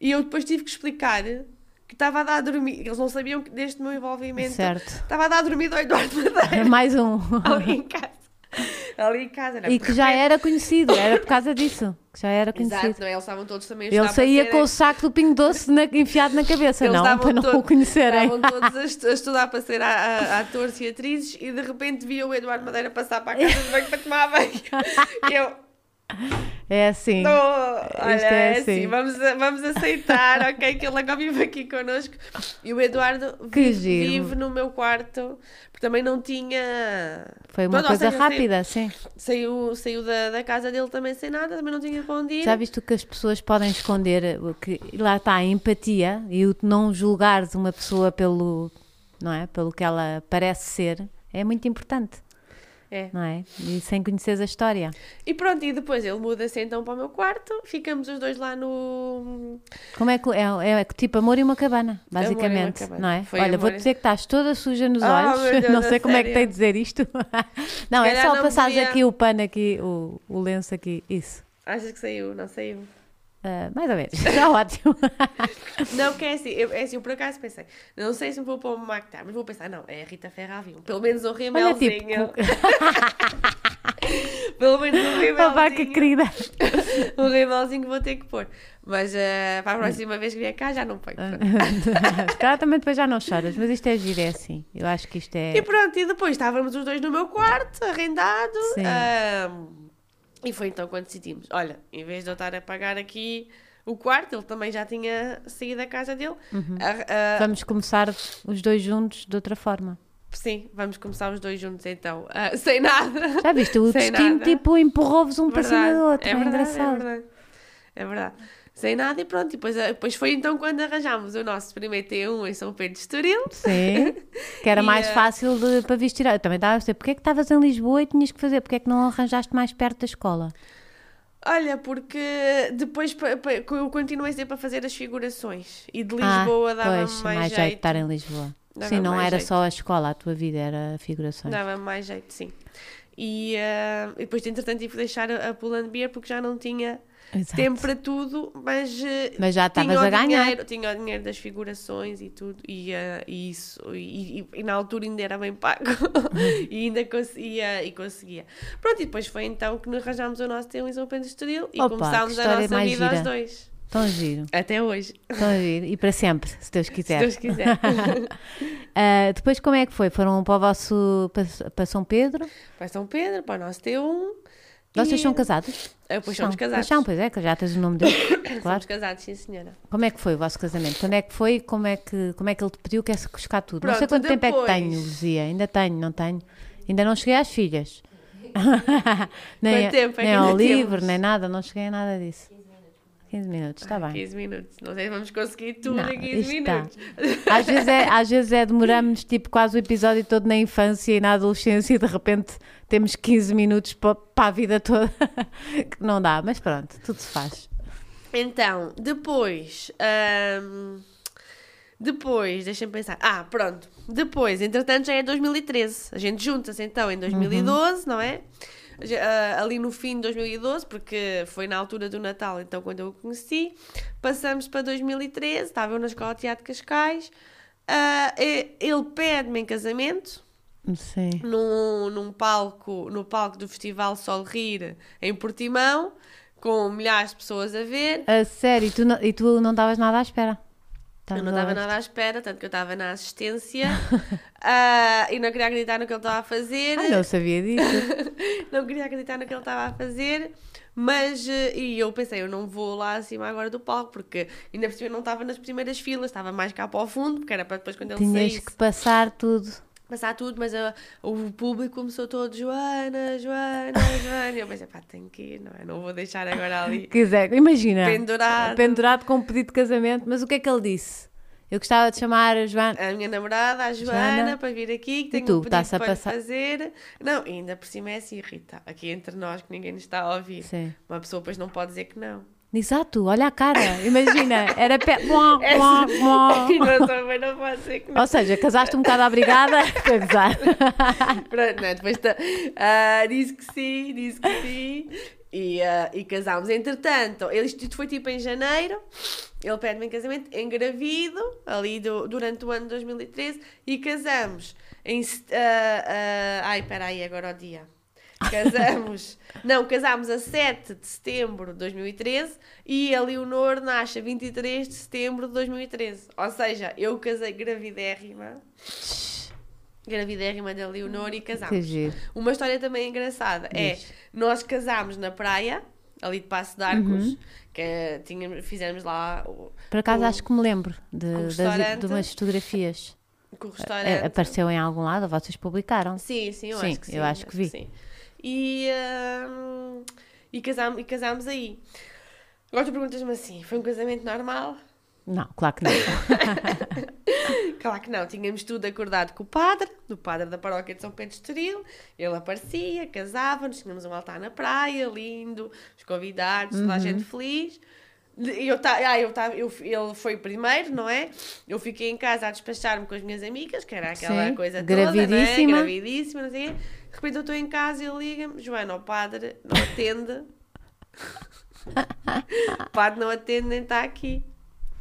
E eu depois tive que explicar que estava a dar a dormir. Eles não sabiam que deste meu envolvimento. Certo. Estava a dar a dormir do Eduardo Madeira <laughs> Mais um. ali em casa. <laughs> Ali em casa, não é? E que já era conhecido, era por causa <laughs> disso. Que já era Exato, conhecido. não é? Eles estavam todos também Ele saía serem- com o saco do pingo doce na- enfiado na cabeça, Eles não? Para não todos- o conhecerem. Estavam todos a, a <laughs> estudar para ser a, a- atores e atrizes e de repente via o Eduardo Madeira passar para a casa de banho para tomar banho. Eu, É assim. não, olha, é é assim. assim, vamos, vamos aceitar, ok, que ele agora vive aqui connosco. E o Eduardo vive, vive no meu quarto, porque também não tinha... Foi uma coisa seja, saiu- rápida, sim. Saiu, saiu da, da casa dele também sem nada, também não tinha para ir. Já viste o que as pessoas podem esconder? Que, lá está a empatia e o não julgares uma pessoa pelo, não é? pelo que ela parece ser é muito importante. É. não é? E sem conheceres a história. E pronto, e depois ele muda-se então para o meu quarto, ficamos os dois lá no. Como é que é, é tipo amor e uma cabana, Amor e uma basicamente, cabana. não é? Foi Olha, amor vou e- dizer que estás toda suja nos Ah, olhos. Deus, <laughs> não sei como é que sério? tem de dizer isto. <laughs> não, é só passares podia- aqui o pano aqui, o, o lenço aqui, isso. Achas que saiu? Não saiu. Ah, mais ou menos, está <laughs> ótimo. <laughs> Não, que é assim, eu, é assim, eu por acaso pensei, não sei se me vou pôr uma mactar, mas vou pensar, não, é a Rita Ferravinho, pelo menos um Olha, rimelzinho. tipo, <laughs> Pelo menos um uma vaca rimelzinho. querida. um rimelzinho vou ter que pôr. Mas eh, para a próxima vez que vier cá já não ponho. Se calhar também depois já não choras, mas isto é giro, é assim. Eu acho que isto é. E pronto, e depois estávamos os dois no meu quarto, arrendado. Sim. ahm, e foi então quando decidimos: olha, em vez de eu estar a pagar aqui o quarto, ele também já tinha saído da casa dele. Uhum. a- a- Vamos começar os dois juntos de outra forma. sim, vamos começar os dois juntos então, <laughs> ah, sem nada. Já viste? O Sem destino nada. tipo empurrou-vos um para cima Verdade, do outro. É, verdade, engraçado. É verdade. É verdade. Sem nada e pronto. E depois, ah, depois foi então quando arranjámos o nosso primeiro T1 em São Pedro de Estoril. Sim, <laughs> que era E, mais eh, fácil de- para vestir. Eu também estava a dizer, porque é que estavas em Lisboa e tinhas que fazer? Porque é que não arranjaste mais perto da escola? Olha, porque depois eu continuei sempre a fazer as figurações e de Ah, Lisboa dava pois, mais, mais jeito de jeito. estar em Lisboa. Dava Sim, não era jeito. só a escola, a tua vida era figurações. Dava mais jeito, sim. E, ah, e depois, entretanto, tive que deixar a, a Pull Beer porque já não tinha Exato. tempo para tudo, mas, eh, Mas já estavas a ganhar. dinheiro, tinha o dinheiro das figurações e tudo, e, ah, e isso, e, e- e na altura ainda era bem pago, <laughs> e ainda conseguia, e conseguia. Pronto, e depois foi então que nos arranjámos o nosso T1 em São Pedro Estoril e Opa, começámos a nossa vida aos gira. dois. Tão giro, Até hoje, tão giro. E para sempre, se Deus se quiser. Deus quiser. Ah, <laughs> depois como é que foi? Foram para o vosso para, para São Pedro? para São Pedro, para o nosso T1. Vocês são casados? Ah, Pois somos São. casados. Pois são, pois é, que já tens o nome dele. <coughs> claro. Somos casados, sim senhora. Como é que foi o vosso casamento? Quando é que foi? Como é que, como é que ele te pediu que é buscar tudo? não sei Pronto, quanto tempo é que depois- tenho, Luzia. Ainda tenho, não tenho. Ainda não cheguei às filhas. <laughs> <laughs> nem Quanto tempo é nem ao livro, nem nada, não cheguei a nada disso. 15 minutos, está bem. 15 minutos. Não sei se vamos conseguir tudo Não, em 15 isto tá. minutos. Às vezes, é, às vezes é demoramos tipo quase o episódio todo na infância e na adolescência e de repente temos 15 minutos para, para a vida toda. <laughs> que não dá, mas pronto, tudo se faz. Então, depois. ahm, depois, deixa-me pensar. Ah, pronto. Depois, entretanto, já é 2013. A gente junta-se então em 2012, não é? Ah, ali no fim de 2012, porque foi na altura do Natal, então quando eu o conheci. Passamos para 2013, estava eu na Escola de Teatro de Cascais. E- ele pede-me em casamento. Sim. num, num palco, no palco do Festival Sol Rir em Portimão, com milhares de pessoas a ver. A sério, e tu não, e tu não estavas nada à espera? Eu não estava nada à espera, tanto que eu estava na assistência <laughs> ah, e não queria acreditar no que ele estava a fazer. Ah, não sabia disso. <laughs> não queria acreditar no que ele estava a fazer, mas eh, e eu pensei, eu não vou lá acima agora do palco, porque ainda por cima eu não estava nas primeiras filas, estava mais cá para o fundo, porque era para depois quando ele Tinhas saísse que passar tudo. Passar tudo, mas ah, o público começou todo Joana, Joana, <laughs> Joana, e eu pensei, pá, tenho que ir, não é? Não vou deixar agora <laughs> ali Quiser, imagina. pendurado. Pendurado com um pedido de casamento, mas o que é que ele disse? Eu gostava de chamar a Joana. A minha namorada, a Joana, Joana. para vir aqui, que tenho tu, um pedido para passar- fazer. Não, ainda por cima é assim, Rita, aqui entre nós, que ninguém nos está a ouvir. Sim. Uma pessoa depois não pode dizer que não. Exato, olha a cara, imagina, era pé. Buá, buá, buá. Não também não pode dizer que não. Ou seja, casaste um bocado à brigada para <laughs> gozar. Pronto, não, depois tá, ah, disse que sim, disse que sim. E, ah, e casámos. Entretanto, ele, isto foi tipo em janeiro. Ele pede-me em casamento, engravido, ali do- durante o ano de 2013. E casamos em. ah, ai, peraí, agora o dia. Casamos. <laughs> não, casámos a 7 de setembro de 2013 e a Leonor nasce a 23 de setembro de 2013. Ou seja, eu casei gravidérrima. Gravidérrima da Leonor e casámos. Uma história também engraçada é Diz. nós casámos na praia, ali de Passo de Arcos, que tínhamos, fizemos lá o- Por acaso o- acho que me lembro de, das- de umas fotografias. o restaurante. Apareceu em algum lado, vocês publicaram? Sim, sim, eu Sim, acho que sim. eu acho que vi. sim. E, hum, e, casámos, e casámos aí. Agora tu perguntas-me assim: foi um casamento normal? Não, claro que não. <laughs> Claro que não, tínhamos tudo acordado com o padre, o padre da paróquia de São Pedro Estoril. Ele aparecia, casava-nos, tínhamos um altar na praia, lindo, os convidados, toda a gente feliz. Eu ta, ah, eu ta, eu, ele foi primeiro, não é? Eu fiquei em casa a despachar-me com as minhas amigas, que era aquela Sim, coisa gravidíssima. toda, né? Gravidíssima, não sei o quê. Repente eu estou em casa e ele liga-me, Joana, o padre não atende. o padre não atende nem está aqui.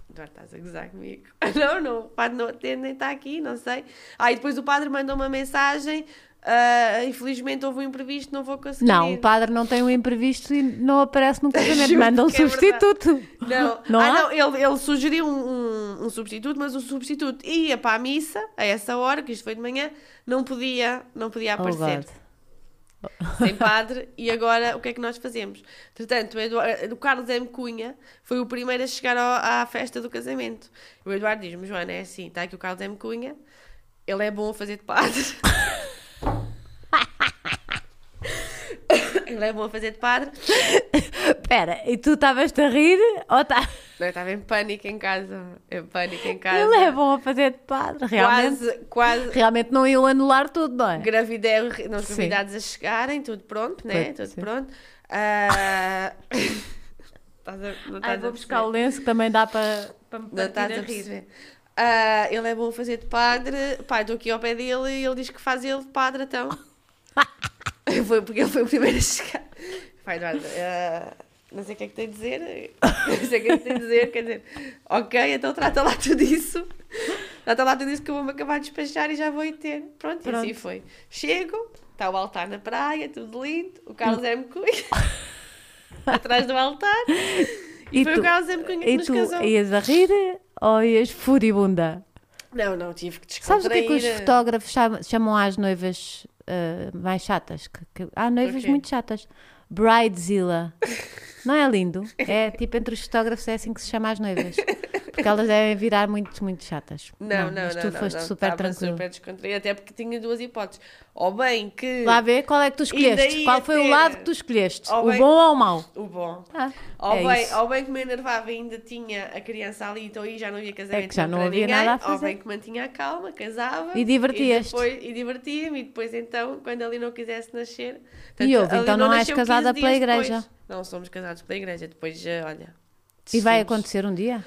Eduardo, estás a gozar comigo? <laughs> Não, não, o padre não atende nem está aqui, não sei. Ah, e depois o padre mandou uma mensagem. Ah, infelizmente houve um imprevisto, não vou conseguir. Não, ir." o padre não tem um imprevisto e não aparece no casamento. <laughs> Manda um é substituto. Não, <laughs> Não ah, não ele, ele sugeriu um, um, um substituto, mas o substituto ia para a missa a essa hora, que isto foi de manhã, não podia, não podia Oh, aparecer. God. sem padre, e agora o que é que nós fazemos? Portanto, o, Eduardo, o Carlos M. Cunha foi o primeiro a chegar ao- à festa do casamento. O Eduardo diz-me, Joana, é assim, está aqui o Carlos M. Cunha, ele é bom a fazer de padre. <laughs> ele é bom a fazer de padre. Espera, e tu estavas-te a rir? Ou tá... Não, eu estava em pânico em casa, em pânico em casa. Ele é bom a fazer de padre, realmente. Quase, quase Realmente não iam anular tudo, não é? gravidez, Sim. convidados a chegarem, tudo pronto, né? Pronto, Tudo sim. pronto. Ah, <laughs> estás a- não Ai, estás vou a buscar o lenço que também dá para, para me Não estás a perceber. Ah, ele é bom a fazer de padre. Pai, estou aqui ao pé dele e ele diz que faz ele de padre, então. <laughs> foi porque ele foi o primeiro a chegar. Pai, Eduardo, ah, não sei o que é que tem a dizer. Não sei o que é que tem a dizer. Quer dizer, ok, então trata lá tudo isso. Trata lá tudo isso que eu vou-me acabar de despachar e já vou ir ter. Pronto, e assim Pronto. foi. Chego, está o altar na praia, tudo lindo. O Carlos M. Cunha <laughs> atrás do altar. E, E foi tu- o Carlos M. Cunha que E nos tu casou. ias a rir ou ias furibunda? Não, não, tive que Sabes o que é que os descontrair. fotógrafos cham- chamam às noivas ah, mais chatas? Que, que- há noivas muito chatas. Bridezilla. <laughs> Não é lindo? É tipo entre os fotógrafos é assim que se chama as noivas. <laughs> Porque elas devem virar muito, muito chatas. Não, não, mas não. tu não, foste não, super tranquilo. super descontraído, até porque tinha duas hipóteses. Ou bem que. Lá vê qual é que tu escolheste. Qual foi o até- lado que tu escolheste? Ou o bem- bom ou o mau? O bom. Ah, Ou, é bem, isso. ou bem que me enervava e ainda tinha a criança ali, então aí já não havia casamento É que já não havia ninguém. nada a Ou fazer. bem que mantinha a calma, casava. E divertias-te. E, e divertia-me. E depois, então, quando ali não quisesse nascer. E houve, então não és nasceu casada 15 pela dias depois. igreja? Não somos casados pela igreja. Depois, eh, olha. E vai acontecer um dia?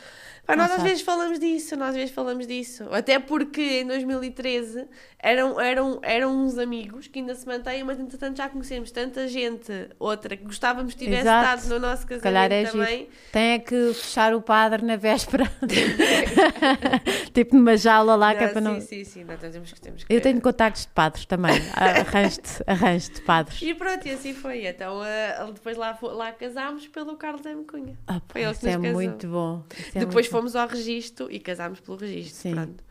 Não nós às vezes falamos disso, nós às vezes falamos disso. Até porque em 2013 eram, eram, eram uns amigos que ainda se mantêm, mas entretanto já conhecemos tanta gente, outra, que gostávamos que tivesse Exato. estado no nosso Se calhar é casamento giro. também. Tem é que fechar o padre na véspera. <laughs> tipo numa jaula lá que é para não. Sim, sim, sim, nós temos que, temos que... Eu tenho contactos de padres também. Arranjo-te <laughs> arranjo de padres. E pronto, e assim foi. Então eh, depois lá, lá casámos pelo Carlos M. Cunha. Ah, Foi ele que isso é nos casou. muito bom. Isso é depois muito bom. Fomos ao registro e casámos pelo registro. Sim. Pronto.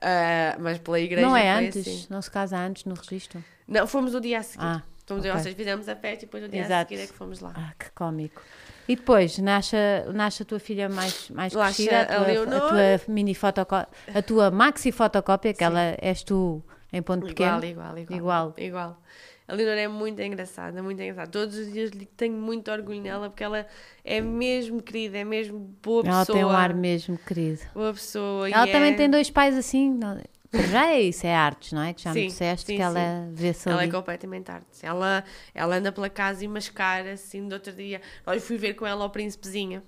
Ah, mas pela igreja Não é antes? assim. Não se casa antes no registro? Não, fomos o dia a seguir. Ah, Fomos, ok. Ou seja, fizemos a festa e depois o dia a Exato. seguir é que fomos lá. Ah, que cómico. E depois nasce, a- nasce a tua filha mais, mais Nasce crescida, a a tua, Leonor. a tua mini fotocópia, a tua maxi fotocópia, que ela és tu em ponto pequeno. Igual, igual, igual. Igual. Igual. A Leonor é muito engraçada, muito engraçada. Todos os dias lhe tenho muito orgulho nela porque ela é mesmo querida, é mesmo boa pessoa. Ela tem um ar mesmo querido. Boa pessoa. Ela e também é... tem dois pais assim. não- Já é isso, é artes, não é? Que já me Sim, disseste sim, que ela vê-se Ela é ali. completamente arte. Ela, ela anda pela casa e mascara assim do outro dia. Eu fui ver com ela o Príncipezinho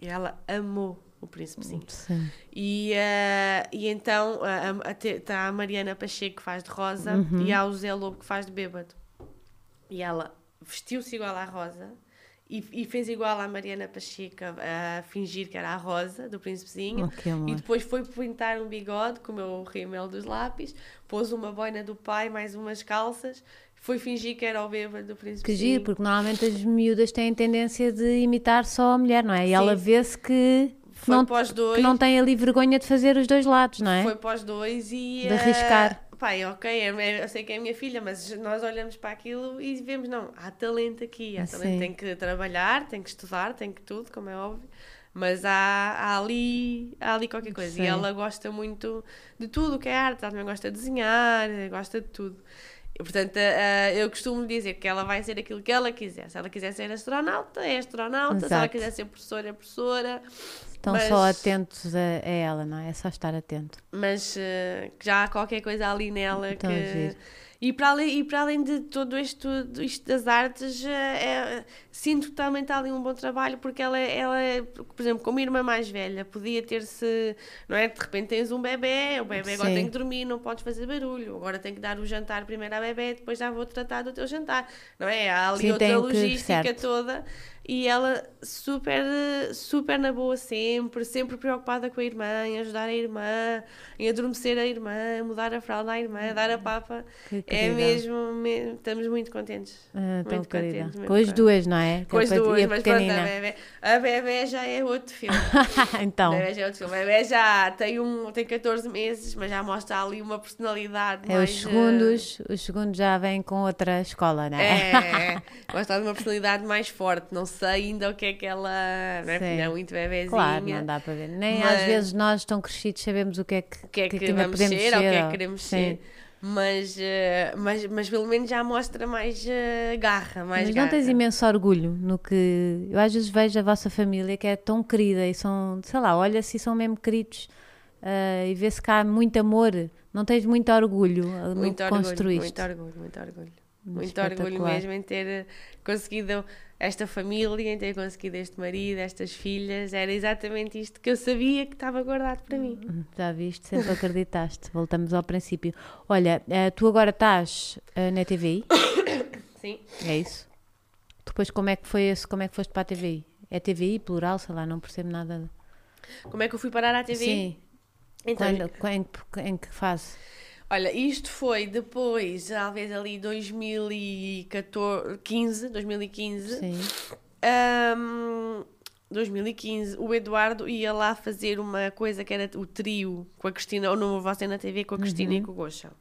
e ela amou o Príncipezinho. Sim. E, eh, e então está a Mariana Pacheco que faz de rosa Uhum. e há o Zé Lobo que faz de bêbado. E ela vestiu-se igual à Rosa e, e fez igual à Mariana Pacheco a, a fingir que era a Rosa do Príncipezinho. Oh, que amor. E depois foi pintar um bigode com o meu rímel dos lápis, pôs uma boina do pai, mais umas calças, foi fingir que era o bêbado do Príncipe. Que giro, porque normalmente as miúdas têm tendência de imitar só a mulher, não é? E Sim. ela vê-se que, que Foi não, dois. que não tem ali vergonha de fazer os dois lados, não é? Foi para os dois e. De eh, arriscar. Pai, ok, é- eu sei que é a minha filha, mas nós olhamos para aquilo e vemos, não, há talento aqui, há talento, Sim. tem que trabalhar, tem que estudar, tem que tudo, como é óbvio, mas há, há ali, há ali qualquer coisa. Sim. E ela gosta muito de tudo o que é arte, ela também gosta de desenhar, gosta de tudo. Portanto, uh, eu costumo dizer que ela vai ser aquilo que ela quiser. Se ela quiser ser astronauta, é astronauta. Exato. Se ela quiser ser professora, é professora. Estão mas, só atentos a, a, ela, não é? É só estar atento. Mas uh, já há qualquer coisa ali nela então, que. E para, além, e para além de todo isto, isto das artes, é, é, sinto que também está ali um bom trabalho, porque ela, ela, por exemplo, como irmã mais velha, podia ter-se, não é? De repente tens um bebê, o bebê Sim. agora tem que dormir, não podes fazer barulho, agora tem que dar o jantar primeiro à bebê, depois já vou tratar do teu jantar, não é? Há ali Sim, outra logística toda e ela super, super na boa sempre, sempre preocupada com a irmã, em ajudar a irmã, em adormecer a irmã, mudar a fralda à irmã, dar a papa. É mesmo, mesmo, estamos muito contentes. Ah, muito contentes. Com as duas, não é? Com as duas, mas pronto, a bebê, a bebê já é outro filme. <laughs> então. A bebê já é outro filme. A bebê já tem, um, tem 14 meses, mas já mostra ali uma personalidade é, mais... Os segundos, uh... os segundos já vêm com outra escola, não é? É, é. <laughs> mostra uma personalidade mais forte, não sei ainda o que é que ela. Não é, é muito bebezinha. Claro, não dá para ver. Nem mas... às vezes nós, tão crescidos, sabemos o que é que, o que, é que, que vamos ser, ser, ou o que é que queremos Sim. ser. Mas, uh, mas, mas pelo menos já mostra mais uh, garra, mais Mas garra. não tens imenso orgulho no que. Eu às vezes vejo a vossa família que é tão querida e são, sei lá, olha-se e são mesmo queridos uh, e vê-se cá muito amor. Não tens muito orgulho muito no que orgulho, construíste. Muito orgulho, muito orgulho. Muito orgulho mesmo em ter conseguido esta família, em ter conseguido este marido, estas filhas. Era exatamente isto que eu sabia que estava guardado para mim. Já viste, sempre acreditaste. Voltamos ao princípio. Olha, eh, tu agora estás eh, na TVI? Sim. É isso? Depois como é que foi esse, como é que foste para a TVI? É TVI, plural, sei lá, não percebo nada. Como é que eu fui parar à TVI? Sim. Então, Quando, em, em que fase? Olha, isto foi depois, talvez ali 2015, 2015. Sim. Um, 2015, o Eduardo ia lá fazer uma coisa que era o trio com a Cristina, ou não você na TV com a Cristina uhum. e com o Goxa.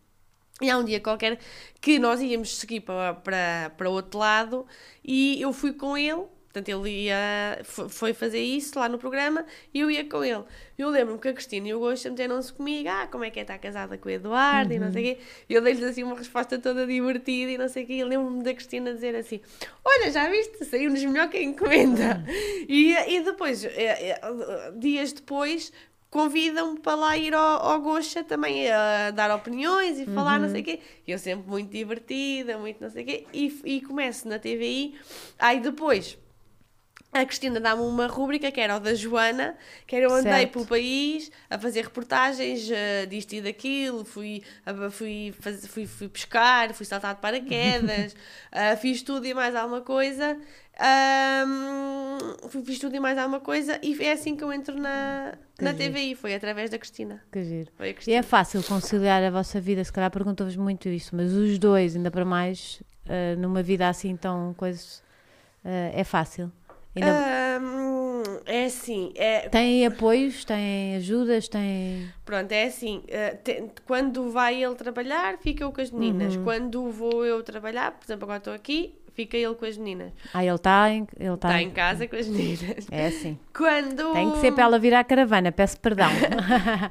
E há um dia qualquer que nós íamos seguir para, para, para outro lado e eu fui com ele Portanto, ele ia, foi fazer isso lá no programa e eu ia com ele. Eu lembro-me que a Cristina e o Gosto meteram-se comigo, ah, como é que é estar casada com o Eduardo uhum. e não sei o quê. E eu dei-lhes assim uma resposta toda divertida e não sei o quê. E lembro-me da Cristina dizer assim, olha, já viste, saiu-nos melhor que a encomenda. Uhum. E, e depois, é, é, dias depois, convidam-me para lá ir ao, ao Gocha também a dar opiniões e falar uhum. não sei o quê. Eu sempre muito divertida, muito não sei o quê. E, e começo na TVI. Aí depois a Cristina dá-me uma rúbrica que era o da Joana, que era eu andei certo. pelo país a fazer reportagens uh, disto e daquilo, fui, uh, fui, faz, fui, fui pescar, fui saltar de paraquedas, uh, <laughs> fiz tudo e mais alguma coisa. Um, fiz tudo e mais alguma coisa e é assim que eu entro na, na TVI, foi através da Cristina. Que giro. E é fácil conciliar a vossa vida, se calhar pergunto-vos muito isso, mas os dois, ainda para mais, uh, numa vida assim tão coisa, uh, é fácil. Ainda... Um, é assim. É... Tem apoios, tem ajudas, tem. Pronto, é assim. Uh, te, quando vai ele trabalhar, fica eu com as meninas. Uhum. Quando vou eu trabalhar, por exemplo, agora estou aqui, fica ele com as meninas. Ah, ele está em, ele tá, tá em... casa com as meninas. É assim. <laughs> Quando... Tem que ser para ela virar a caravana, peço perdão. <laughs>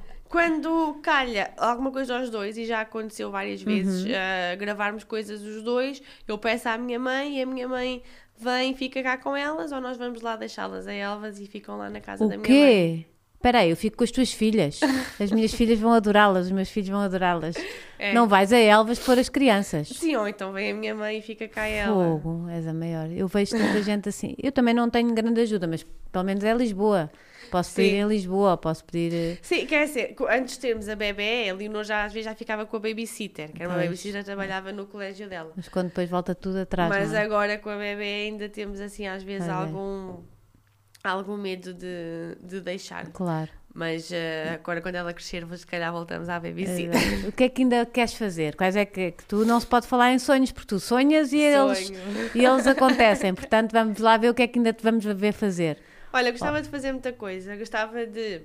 <laughs> Quando calha alguma coisa aos dois, e já aconteceu várias vezes uhum. uh, gravarmos coisas os dois, eu peço à minha mãe e a minha mãe vem, fica cá com elas ou nós vamos lá deixá-las a Elvas e ficam lá na casa o da minha quê? mãe? Espera aí, eu fico com as tuas filhas. <laughs> As minhas filhas vão adorá-las, os meus filhos vão adorá-las. É. Não vais a Elvas pôr as crianças. Sim, ou então vem a minha mãe e fica cá ela. Fogo, és a maior. Eu vejo tanta gente assim. Eu também não tenho grande ajuda, mas pelo menos é Lisboa. Posso pedir Sim. em Lisboa, posso pedir. Eh, Sim, quer dizer, antes de termos a bebê, a Leonor já às vezes já ficava com a babysitter, que era uma pois. babysitter que trabalhava no colégio dela. Mas quando depois volta tudo atrás. Mas é? agora com a bebê ainda temos assim às vezes algum, algum medo de, de deixar. Claro. Mas uh, agora, quando ela crescer, se calhar voltamos à babysitter. Uh, o que é que ainda queres fazer? Quais é que, que, tu não se pode falar em sonhos, porque tu sonhas e eles, e eles acontecem. Portanto, vamos lá ver o que é que ainda te vamos ver fazer. Olha, gostava de fazer muita coisa. Gostava de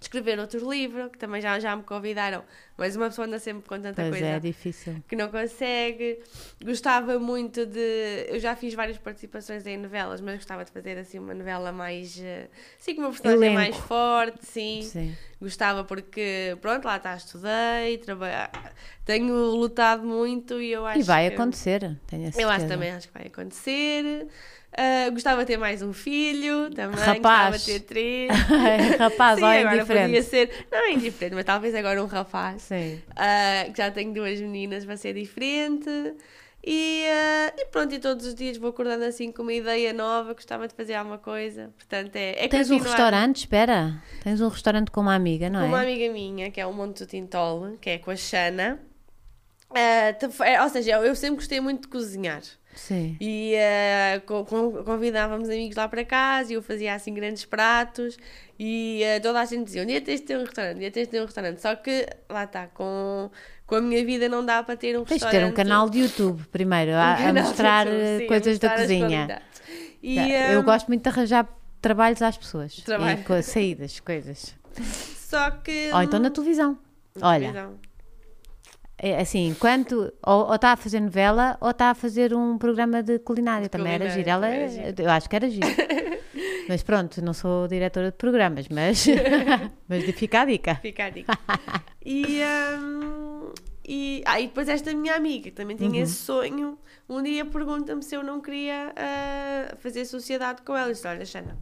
escrever outro livro, que também já, já me convidaram Mas uma pessoa anda sempre com tanta Pois coisa é, é difícil. que não consegue. Gostava muito de. Eu já fiz várias participações em novelas, mas gostava de fazer assim uma novela mais. eh, Assim, com uma personagem Elenco. mais forte, sim. Sim. Gostava porque, pronto, lá está, estudei, trabalhei, tenho lutado muito e eu acho E vai que... acontecer, tenho a certeza. Eu acho também, acho que vai acontecer. Ah, gostava de ter mais um filho, também. Rapaz. Gostava de ter três. <laughs> Rapaz, Sim, ó, agora indiferente. podia ser, não é indiferente, mas talvez agora um rapaz. Sim. Que já tenho duas meninas, vai ser diferente. E, ah, e pronto, e todos os dias vou acordando assim com uma ideia nova, gostava de fazer alguma coisa. Portanto, é, é Tens um continuar. restaurante, espera. Tens um restaurante com uma amiga, não Com uma é? amiga minha, que é o Monte do Tintol, que é com a Xana. É, ou seja, eu sempre gostei muito de cozinhar. Sim. E con- convidávamos amigos lá para casa e eu fazia assim grandes pratos. E ah, toda a gente dizia: um dia tens de ter um restaurante, um dia tens de ter um restaurante. Só que lá está, com, com a minha vida não dá para ter um Tens de restaurante. ter um canal de YouTube primeiro, a, Um a de mostrar YouTube, eh, sim, a coisas da mostrar as cozinha. E, eu ah, gosto muito de arranjar trabalhos às pessoas. Trabalho. E saídas, coisas. Só que. Ou então na televisão. Olha, televisão. É assim, enquanto ou está a fazer novela ou está a fazer um programa de culinária. Também era culinária, giro. Ela, também era é- eu acho que era giro. <laughs> mas pronto, não sou diretora de programas, mas, <laughs> mas fica a dica. Fica a dica. e, hum, e, ah, e depois esta minha amiga, que também tinha esse sonho, um dia pergunta-me se eu não queria ah, fazer sociedade com ela. Eu disse, olha, Xana,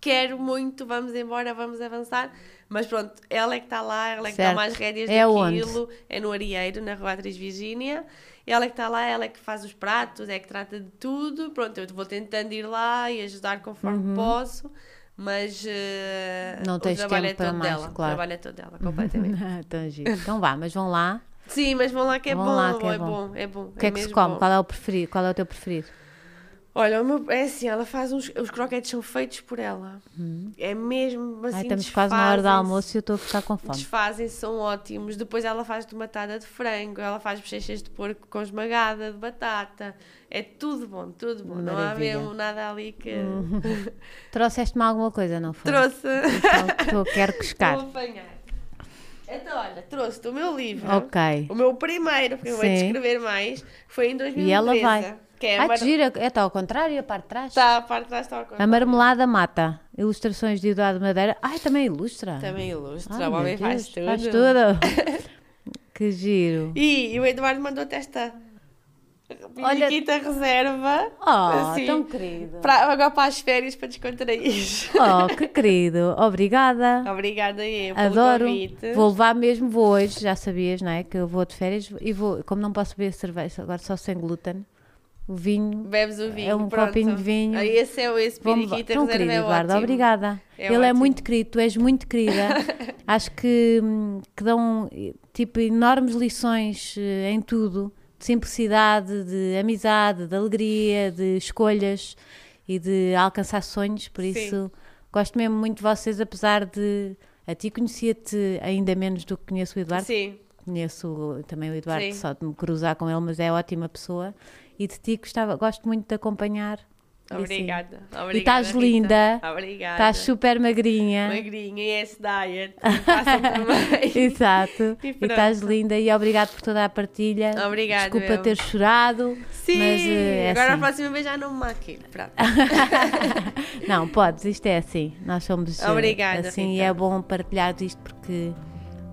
quero muito, vamos embora, vamos avançar. Mas pronto, ela é que está lá, ela é que Certo. toma as rédeas É daquilo. É no Arieiro, na Rua Atriz Virgínia. Ela é que está lá, ela é que faz os pratos, é que trata de tudo. Pronto, eu vou tentando ir lá e ajudar conforme posso. Mas Uhum. Não o tens trabalho tempo é para todo mais, dela. O claro. trabalho é todo dela, completamente. <laughs> então, giro. então vá, mas vão lá. Sim, mas vão lá que é Vão bom, lá que é é, bom. bom. é bom. O que é, que se come? bom. Qual é o preferido? Qual é o teu preferido? Olha, meu, é assim, ela faz uns. Os croquetes são feitos por ela. É mesmo assim. Ai, estamos quase na hora do almoço e eu estou a ficar com fome. Desfazem-se, são ótimos. Depois ela faz tomatada de frango, ela faz bochechas de porco com esmagada de batata. É tudo bom, tudo bom. Não há Maravilha. mesmo nada ali que. <laughs> Trouxeste-me alguma coisa, não foi? Trouxe. Estou- <laughs> quero cuscar. Vou apanhar. Então, olha, trouxe-te o meu livro. Ok. O meu primeiro, porque eu vou te Sim. escrever mais, foi em 2013. E ela vai. Que é a Ai, mar... gira. É, está ao contrário, a parte de trás. Está a parte de trás, está ao A contrário. marmelada mata. Ilustrações de Eduardo Madeira. Ai, também ilustra. Também ilustra, Ai, o homem faz Deus, tudo. Faz tudo. <laughs> que giro. E, o Eduardo mandou-te esta Olha- periquita reserva. Oh, assim, tão querido. Para, agora para as férias, para descontrair. Oh, que querido. Obrigada. Obrigada eu Adoro. Vou levar mesmo, vou hoje, já sabias, não é? Que eu vou de férias e vou, como não posso beber cerveja, agora só sem glúten, o vinho. Bebes o vinho, É um pronto. copinho de vinho. Ah, Esse é o esse periquita Tão reserva, querido, é Eduardo, ótimo. obrigada. É Ele é ótimo. muito querido, tu és muito querida. <laughs> Acho que, hum, que dão tipo enormes lições eh, em tudo, de simplicidade, de amizade, de alegria, de escolhas e de alcançar sonhos. Por Sim. isso, gosto mesmo muito de vocês, apesar de a ti conhecia-te ainda menos do que conheço o Eduardo. Sim, Conheço também o Eduardo, Sim. só de me cruzar com ele, mas é ótima pessoa. E de ti gostava, gosto muito de acompanhar. E assim, obrigada. obrigada E estás linda. Obrigada. Estás super magrinha. magrinha e esse diet. <laughs> Exato. E E estás linda e obrigado por toda a partilha. Obrigada, Desculpa eu. ter chorado. Sim, Mas, eh, é agora assim. a próxima vez já não me maquilho. Pronto. <laughs> Não, podes, isto é assim. Nós somos eh, Obrigada, assim e Rita. é bom partilhar isto porque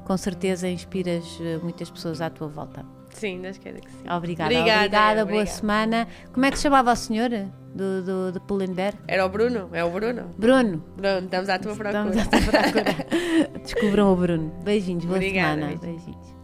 com certeza inspiras eh, muitas pessoas à tua volta. Sim, Deus queira que sim. Obrigada, Obrigada, obrigada, boa obrigada. semana. Como é que se chamava o senhor do, do, do Pull&Bear? Era o Bruno? É o Bruno? Bruno. Bruno, estamos à tua procura. Estamos à tua procura. <laughs> Descubram o Bruno. Beijinhos, boa Obrigada, semana. beijinhos. Beijinhos.